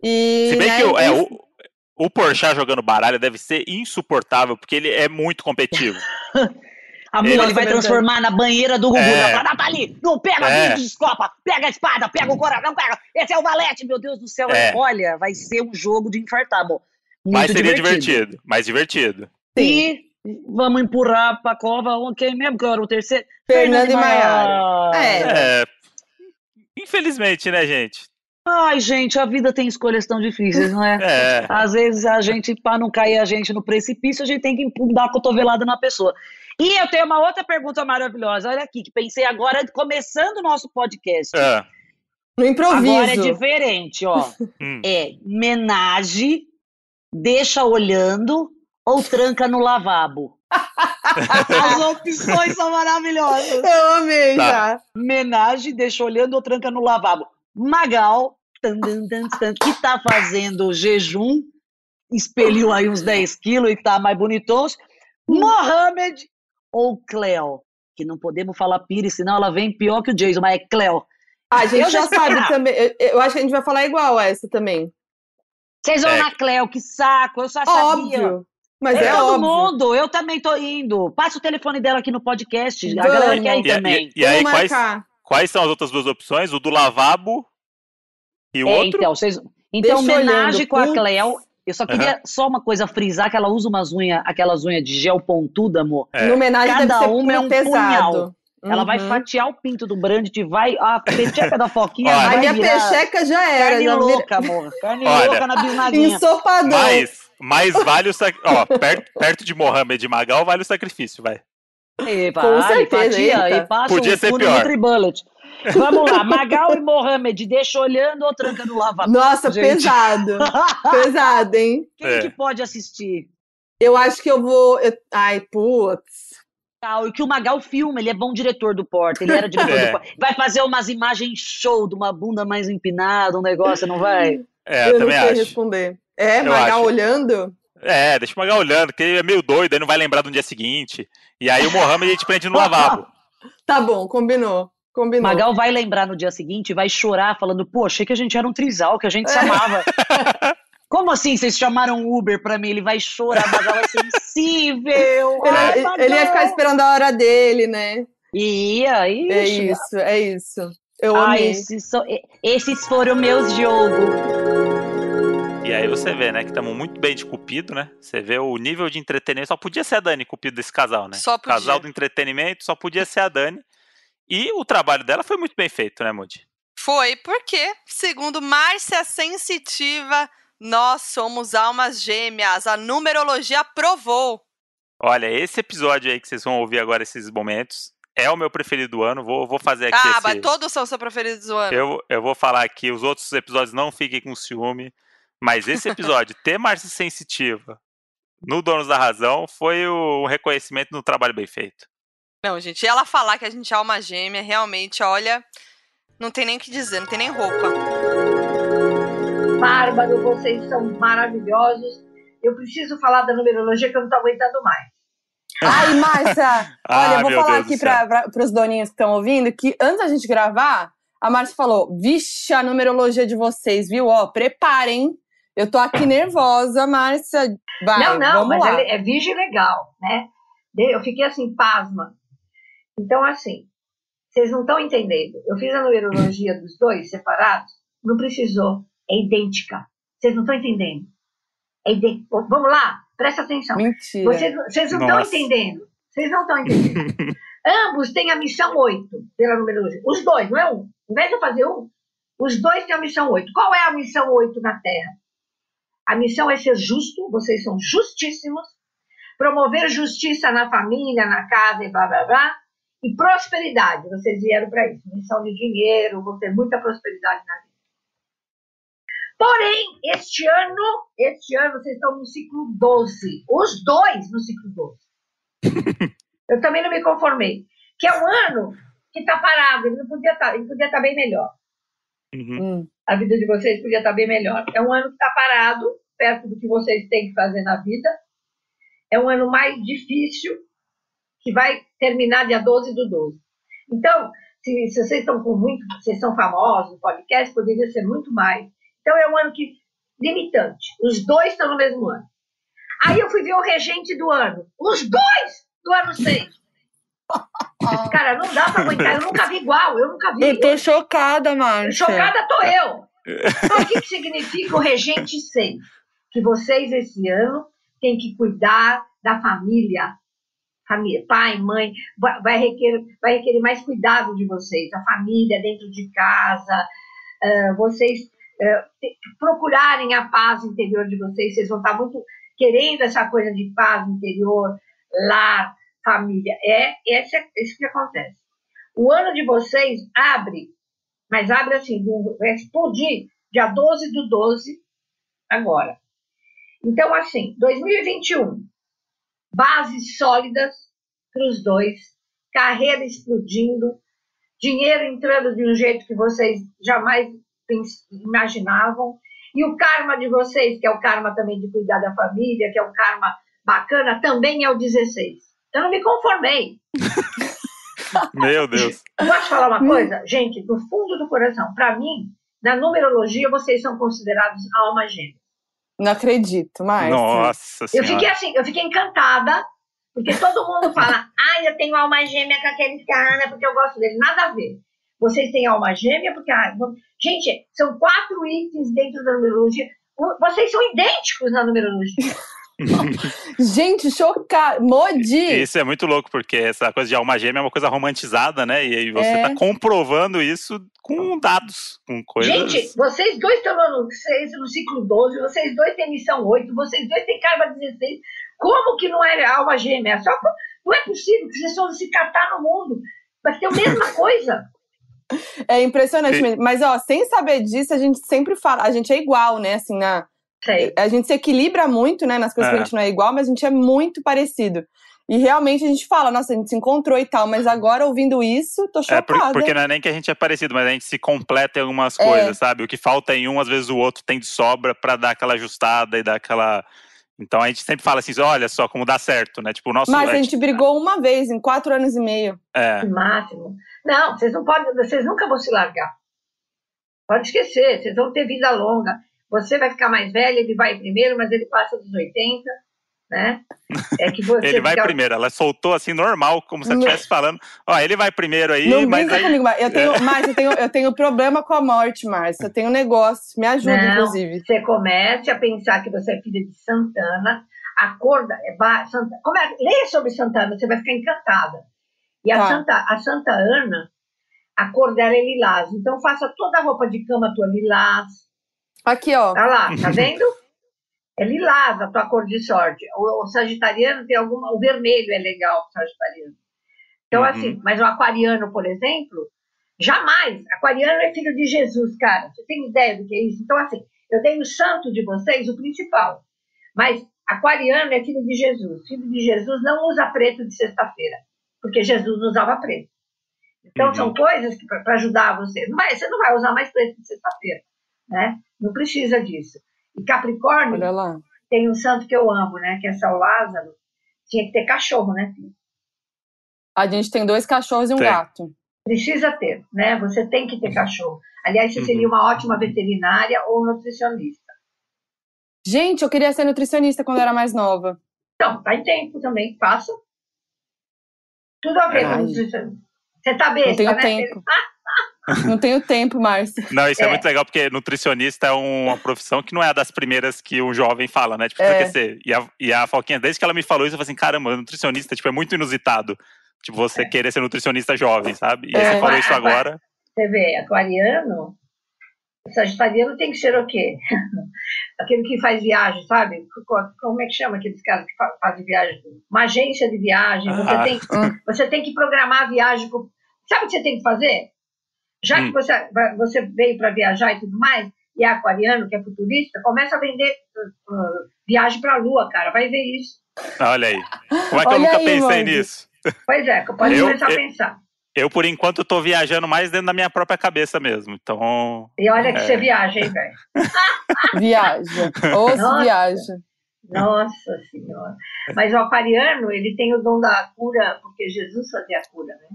E, Se bem né, que o, é, e- o, o Porchat jogando baralho deve ser insuportável, porque ele é muito competitivo. Amor, Ele- ele vai transformar na banheira do Gugu. É. Vai falar, Nathalie, não pega É. a descopa, pega a espada, pega o coração, pega. Esse é o valete, meu Deus do céu. É. Olha, vai ser um jogo de infartar, amor. Muito Mas seria divertido. Mais divertido. E vamos empurrar pra cova quem mesmo que era o terceiro? Fernando e Maiara. Maiara. É. É. Infelizmente, né, gente? Ai, gente, a vida tem escolhas tão difíceis, não é? É. Às vezes a gente, para não cair a gente no precipício, a gente tem que dar a cotovelada na pessoa. E eu tenho uma outra pergunta maravilhosa. Olha aqui, que pensei agora, começando o nosso podcast. É. No improviso. Agora é diferente, ó. Hum. É menage, deixa olhando ou tranca no lavabo. As opções são maravilhosas. Eu amei Tá. já. Menage, deixa olhando ou tranca no lavabo. Magal, tan, tan, tan, tan, que tá fazendo jejum, expeliu aí uns 10 quilos e tá mais bonitões. Mohamed ou Cleo? Que não podemos falar Pires, senão ela vem pior que o Jason, mas é Cleo. A gente Eu já sabe também. Eu, eu acho que a gente vai falar igual a essa também. Vocês vão É. na Cleo, que saco, eu só sabia. Óbvio. Mas é, É, todo óbvio. mundo, eu também tô indo. Passa o telefone dela aqui no podcast, a Vamos. galera quer ir E, também. e- e aí, quais, marcar. quais são as outras duas opções? O do lavabo e o É, outro? então, vocês... então Deixa homenagem olhando, com a. Cleo. Eu só queria só uma coisa frisar que ela usa umas unhas, aquelas unhas de gel pontuda, amor. É. No homenagem Cada uma é um pesado. punhal. Ela vai Uhum. fatiar o pinto do Brandt, vai a pecheca da foquinha Olha. A vai minha virar pecheca já era. carne já vira- louca, amor. Carne Olha. louca na bisnaguinha. Ensopadão. Mais, mais vale o sacrifício. Ó, perto, perto de Mohamed e Magal vale o sacrifício, vai. E Com vai, certeza, fatia, e passa Podia um ser pior. Nutribullet. Vamos lá, Magal e Mohamed, deixa olhando ou tranca no lavabo? Nossa, Gente. pesado. pesado, hein? Quem É. que pode assistir? Eu acho que eu vou. eu- Ai, putz. Ah, e que o Magal filma, ele é bom diretor do Porta, ele era diretor É. do Porta. Vai fazer umas imagens show de uma bunda mais empinada, um negócio, não vai? É, eu eu não também sei acho. responder. É, Eu Magal acho. olhando? É, deixa o Magal olhando, porque ele é meio doido, aí não vai lembrar do dia seguinte. E aí o Mohamed a gente prende no lavabo. Tá bom, combinou. Combinou. Magal vai lembrar no dia seguinte e vai chorar falando, pô, achei que a gente era um trisal, que a gente se É. amava. Como assim vocês chamaram Uber pra mim? Ele vai chorar, Magal vai ser sensível. Ai, Ele, Magal. ele ia ficar esperando a hora dele, né? Ia, ixi. É isso, é isso. Eu Ah, amei. esses, e- esses foram meus jogos. E aí você vê, né, que estamos muito bem de Cupido, né? Você vê o nível de entretenimento. Só podia ser a Dani Cupido desse casal, né? Só podia. Casal do entretenimento, só podia ser a Dani. E o trabalho dela foi muito bem feito, né, Moody? Foi porque, segundo Márcia Sensitiva, nós somos almas gêmeas. A numerologia provou. Olha, esse episódio aí que vocês vão ouvir agora, esses momentos, é o meu preferido do ano. Vou, vou fazer aqui ah, esse... mas todos são seu preferidos do ano. Eu, eu vou falar aqui, os outros episódios não fiquem com ciúme, mas esse episódio, ter Márcia Sensitiva no Donos da Razão, foi o reconhecimento do trabalho bem feito. Não, gente, e ela falar que a gente é alma gêmea, realmente, olha, não tem nem o que dizer, não tem nem roupa. Bárbaro, vocês são maravilhosos. Eu preciso falar da numerologia que eu não tô aguentando mais. Ai, Márcia, Ah, olha, eu vou falar Deus aqui para os doninhos que estão ouvindo que antes da gente gravar, a Márcia falou: Vixe, a numerologia de vocês, viu? Ó, preparem. Eu tô aqui nervosa, Márcia. Vai, não, não, vamos mas lá. é, é virgem legal, né? Eu fiquei assim, pasma. Então, assim, vocês não estão entendendo. Eu fiz a numerologia dos dois separados, não precisou. É idêntica. Vocês não estão entendendo. É idê- Vamos lá, presta atenção. Mentira. Vocês, vocês não estão entendendo. Vocês não estão entendendo. Ambos têm a missão 8 pela numerologia. Os dois, não é um. Em vez de eu fazer um, os dois têm a missão 8. Qual é a missão 8 na Terra? A missão é ser justo, vocês são justíssimos, promover justiça na família, na casa e blá blá blá, e prosperidade. Vocês vieram para isso. Missão de dinheiro, vão ter muita prosperidade na vida. Porém, este ano, este ano vocês estão no ciclo 12. Os dois no ciclo 12. Eu também não me conformei. Que é um ano que está parado, ele não podia estar, ele podia estar bem melhor. Uhum. Hum. A vida de vocês podia estar bem melhor. É um ano que está parado, perto do que vocês têm que fazer na vida. É um ano mais difícil, que vai terminar dia 12 do 12. Então, se, se vocês estão com muito, vocês são famosos, podcast poderia ser muito mais. Então, é um ano que limitante. Os dois estão no mesmo ano. Aí eu fui ver o regente do ano. Os dois do ano 6. Cara, não dá pra aguentar. Eu nunca vi igual. Eu nunca vi. Eu tô chocada, Márcia. Chocada tô eu. Então, o que, que significa o regente 6? Que vocês, esse ano, têm que cuidar da família. Família pai, mãe. Vai, requerer, vai requerer mais cuidado de vocês. A família dentro de casa. ah, vocês é, te- procurarem a paz interior de vocês, vocês vão estar muito querendo essa coisa de paz interior, lar, família. É esse, é isso que acontece. O ano de vocês abre, mas abre assim, vai explodir dia 12 do 12 agora. Então, assim, 2021, bases sólidas para os dois, carreira explodindo, dinheiro entrando de um jeito que vocês jamais imaginavam, e o karma de vocês, que é o karma também de cuidar da família, que é um karma bacana, também é o 16. Eu não me conformei. Meu Deus. Posso falar uma coisa? Gente, do fundo do coração, para mim, na numerologia, vocês são considerados alma gêmea. Não acredito, Márcia. Nossa Eu senhora. fiquei assim, eu fiquei encantada, porque todo mundo fala, ai, eu tenho alma gêmea com aquele cara, porque eu gosto dele. Nada a ver. Vocês têm alma gêmea porque. ai, não- Gente, são quatro itens dentro da numerologia. Vocês são idênticos na numerologia. Gente, chocada. Modi! Isso é muito louco, porque essa coisa de alma gêmea é uma coisa romantizada, né? E aí você É. tá comprovando isso com dados, com coisas. Gente, vocês dois estão no, vocês no ciclo 12, vocês dois têm missão 8, vocês dois têm karma 16. Como que não é alma gêmea? Só, não é possível que vocês vão se catar no mundo. Vai ter a mesma coisa. É impressionante Sim. mesmo. Mas, ó, sem saber disso, a gente sempre fala. A gente é igual, né? Assim, na. Sei. A gente se equilibra muito, né? Nas coisas que É. a gente não é igual, mas a gente é muito parecido. E realmente a gente fala, nossa, a gente se encontrou e tal, mas agora ouvindo isso, tô É, chocada. por- porque não é nem que a gente é parecido, mas a gente se completa em algumas É. coisas, sabe? O que falta em um, às vezes o outro tem de sobra pra dar aquela ajustada e dar aquela. Então a gente sempre fala assim, olha só como dá certo, né? Tipo, o nosso. Mas a é, gente brigou uma vez em quatro anos e meio. é, No máximo. Não, vocês não podem, vocês nunca vão se largar. Pode esquecer, vocês vão ter vida longa. Você vai ficar mais velho, ele vai primeiro, mas ele passa dos 80, né? É que você ele vai fica- primeiro. Ela soltou assim, normal, como se ela estivesse falando. Ó, ele vai primeiro aí, não mas aí. comigo. Eu tenho, É. Márcia, eu tenho, eu tenho problema com a morte, Márcia. Eu tenho um negócio. Me ajuda, Não, inclusive. Você comece a pensar que você é filha de Santana, acorda, é, ba- Santa, como é, leia sobre Santana, você vai ficar encantada. E a, Tá. Santa, a Santa Ana, a cor dela é lilás. Então faça toda a roupa de cama tua lilás. Aqui, ó. Tá lá, tá vendo? É lilás a tua cor de sorte. O, o sagitariano tem alguma. O vermelho é legal pro sagitariano. Então, Uhum. assim, mas o aquariano, por exemplo, jamais. Aquariano é filho de Jesus, cara. Você tem ideia do que é isso? Então, assim, eu tenho o santo de vocês, o principal. Mas aquariano é filho de Jesus. Filho de Jesus não usa preto de sexta-feira, porque Jesus não usava preto. Então, Uhum. são coisas que para ajudar você. Não vai, você não vai usar mais preto de sexta-feira, né? Não precisa disso. E Capricórnio Olha lá. tem um santo que eu amo, né? Que é São Lázaro. Tinha que ter cachorro, né, filho? A gente tem dois cachorros e um Tem. gato. Precisa ter, né? Você tem que ter cachorro. Aliás, você seria uma ótima veterinária ou nutricionista. Gente, eu queria ser nutricionista quando eu era mais nova. Então, tá em tempo também, faça. Tudo a ver com nutricionista. Você tá besta, Não tenho né? tempo. Não tenho tempo, Márcia. Não, isso é. É. muito legal, porque nutricionista é uma profissão que não é das primeiras que um jovem fala, né? Tipo, É. quer ser. E a, e a Foquinha, desde que ela me falou isso, eu falei assim, caramba, nutricionista, tipo, é muito inusitado. Tipo, você querer ser nutricionista jovem, sabe? E É. você falou isso Agora-. Você vê, aquariano, sagitariano tem que ser o quê? Aquele que faz viagem, sabe? Co- Como é que chama aqueles caras que fa- fazem viagem? Uma agência de viagem. Você, Ah. tem, você tem que programar a viagem. Sabe o que você tem que fazer? Já que Hum. você, vai- você veio para viajar e tudo mais, e é aquariano, que é futurista, começa a vender uh, uh, viagem para a Lua, cara. Vai ver isso. Olha aí. Como é que eu nunca aí, pensei Mandy. nisso? Pois é, pode Eu- começar a eu- pensar. Eu, por enquanto, tô viajando mais dentro da minha própria cabeça mesmo. Então. E olha que É. você viaja, hein, velho? Viaja. Ou se Nossa. viaja. Nossa Senhora. Mas o aquariano, ele tem o dom da cura, porque Jesus fazia a cura, né?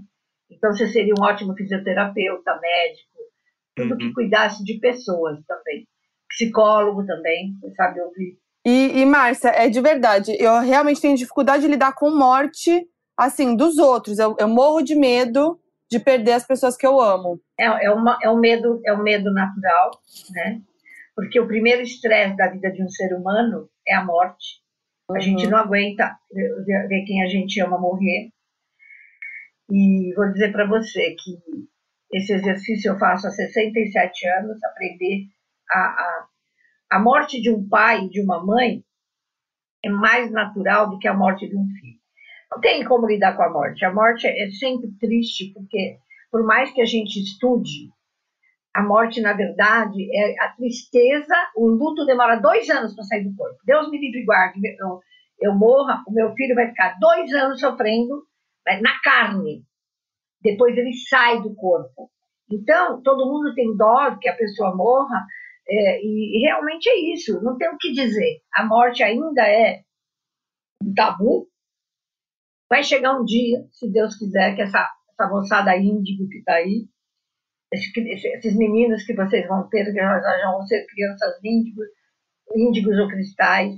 Então você seria um ótimo fisioterapeuta, médico, tudo que Uhum. cuidasse de pessoas também. Psicólogo também, você sabe ouvir. E, e Márcia, é de verdade. Eu realmente tenho dificuldade de lidar com morte, assim, dos outros. Eu, eu morro de medo de perder as pessoas que eu amo. É, é, uma, é, um medo, é um medo natural, né? Porque o primeiro estresse da vida de um ser humano é a morte. A gente não aguenta ver quem a gente ama morrer. E vou dizer para você que esse exercício eu faço há 67 anos, aprender a, a, a morte de um pai e de uma mãe é mais natural do que a morte de um filho. Não tem como lidar com a morte. A morte é sempre triste, porque por mais que a gente estude, a morte, na verdade, é a tristeza. O luto demora dois anos para sair do corpo. Deus me livre e guarde. Eu, eu morra, o meu filho vai ficar dois anos sofrendo né, na carne. Depois ele sai do corpo. Então, todo mundo tem dó que a pessoa morra, é, e, realmente é isso, não tem o que dizer. A morte ainda é um tabu. Vai chegar um dia, se Deus quiser, que essa, essa moçada índigo que está aí, esses, esses meninos que vocês vão ter, que já, já vão ser crianças índigos, índigos ou cristais,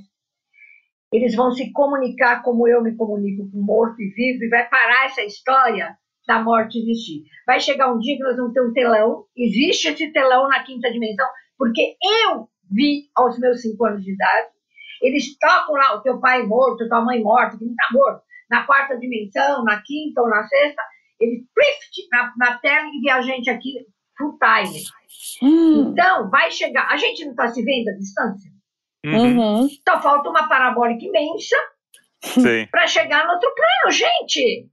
eles vão se comunicar como eu me comunico com morto e vivo, e vai parar essa história da morte existir. Vai chegar um dia que nós vamos ter um telão, existe esse telão na quinta dimensão, porque eu vi aos meus cinco anos de idade, eles tocam lá o teu pai morto, tua mãe morta, que não está morto, na quarta dimensão, na quinta ou na sexta, eles prift na, na tela e vê a gente aqui full time. Hum. Então, vai chegar. A gente não está se vendo à distância? Uhum. Então falta uma parabólica imensa para chegar no outro plano, gente.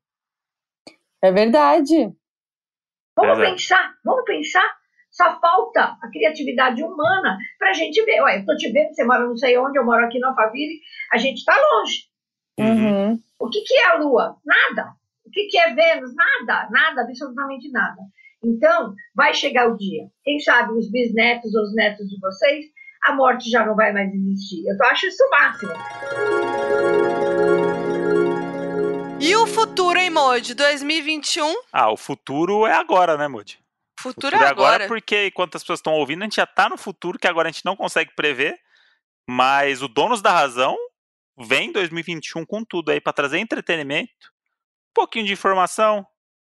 É verdade. Vamos Exato. pensar, vamos pensar. Só falta a criatividade humana para a gente ver. Ué, eu tô te vendo, você mora não sei onde, eu moro aqui no Alphaville, a gente está longe. Uhum. O que, que é a Lua? Nada. O que, que é Vênus? Nada, nada, absolutamente nada. Então, vai chegar o dia. Quem sabe os bisnetos ou os netos de vocês, a morte já não vai mais existir. Eu acho isso o máximo. E o futuro, hein, Modi? 2021, Ah, o futuro é agora, né, Moody? futuro, é agora. porque enquanto as pessoas estão ouvindo, a gente já tá no futuro que agora a gente não consegue prever. Mas o Donos da Razão vem em 2021 com tudo aí pra trazer entretenimento, um pouquinho de informação,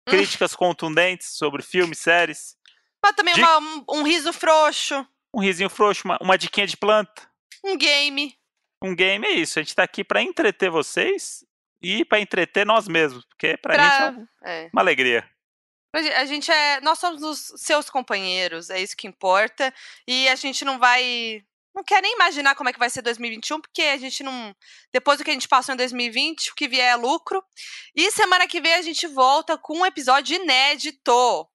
críticas contundentes sobre filmes, séries, Mas também De- uma- um, um riso frouxo, um risinho frouxo, uma, uma diquinha de planta, um game. um game é isso. A gente tá aqui pra entreter vocês e pra entreter nós mesmos, porque pra, Pra- gente é um- é. uma alegria. A gente é. Nós somos os seus companheiros, é isso que importa. E a gente não vai. Não quer nem imaginar como é que vai ser 2021, porque a gente não. Depois do que a gente passou em 2020, o que vier é lucro. E semana que vem a gente volta com um episódio inédito.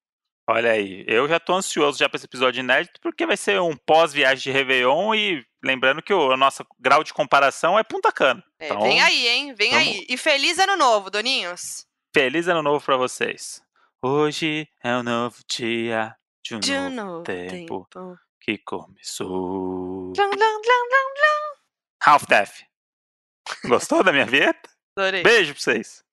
Olha aí, eu já tô ansioso já pra esse episódio inédito, porque vai ser um pós-viagem de Réveillon e lembrando que o nosso grau de comparação é Punta Cana. É, Então, vem aí, hein? Vem vamos- aí. E feliz ano novo, Doninhos. Feliz ano novo pra vocês. Hoje é um novo dia de um De novo novo tempo tempo. que começou. Lum. Half Death. Gostou da minha vinheta? Adorei. Beijo pra vocês.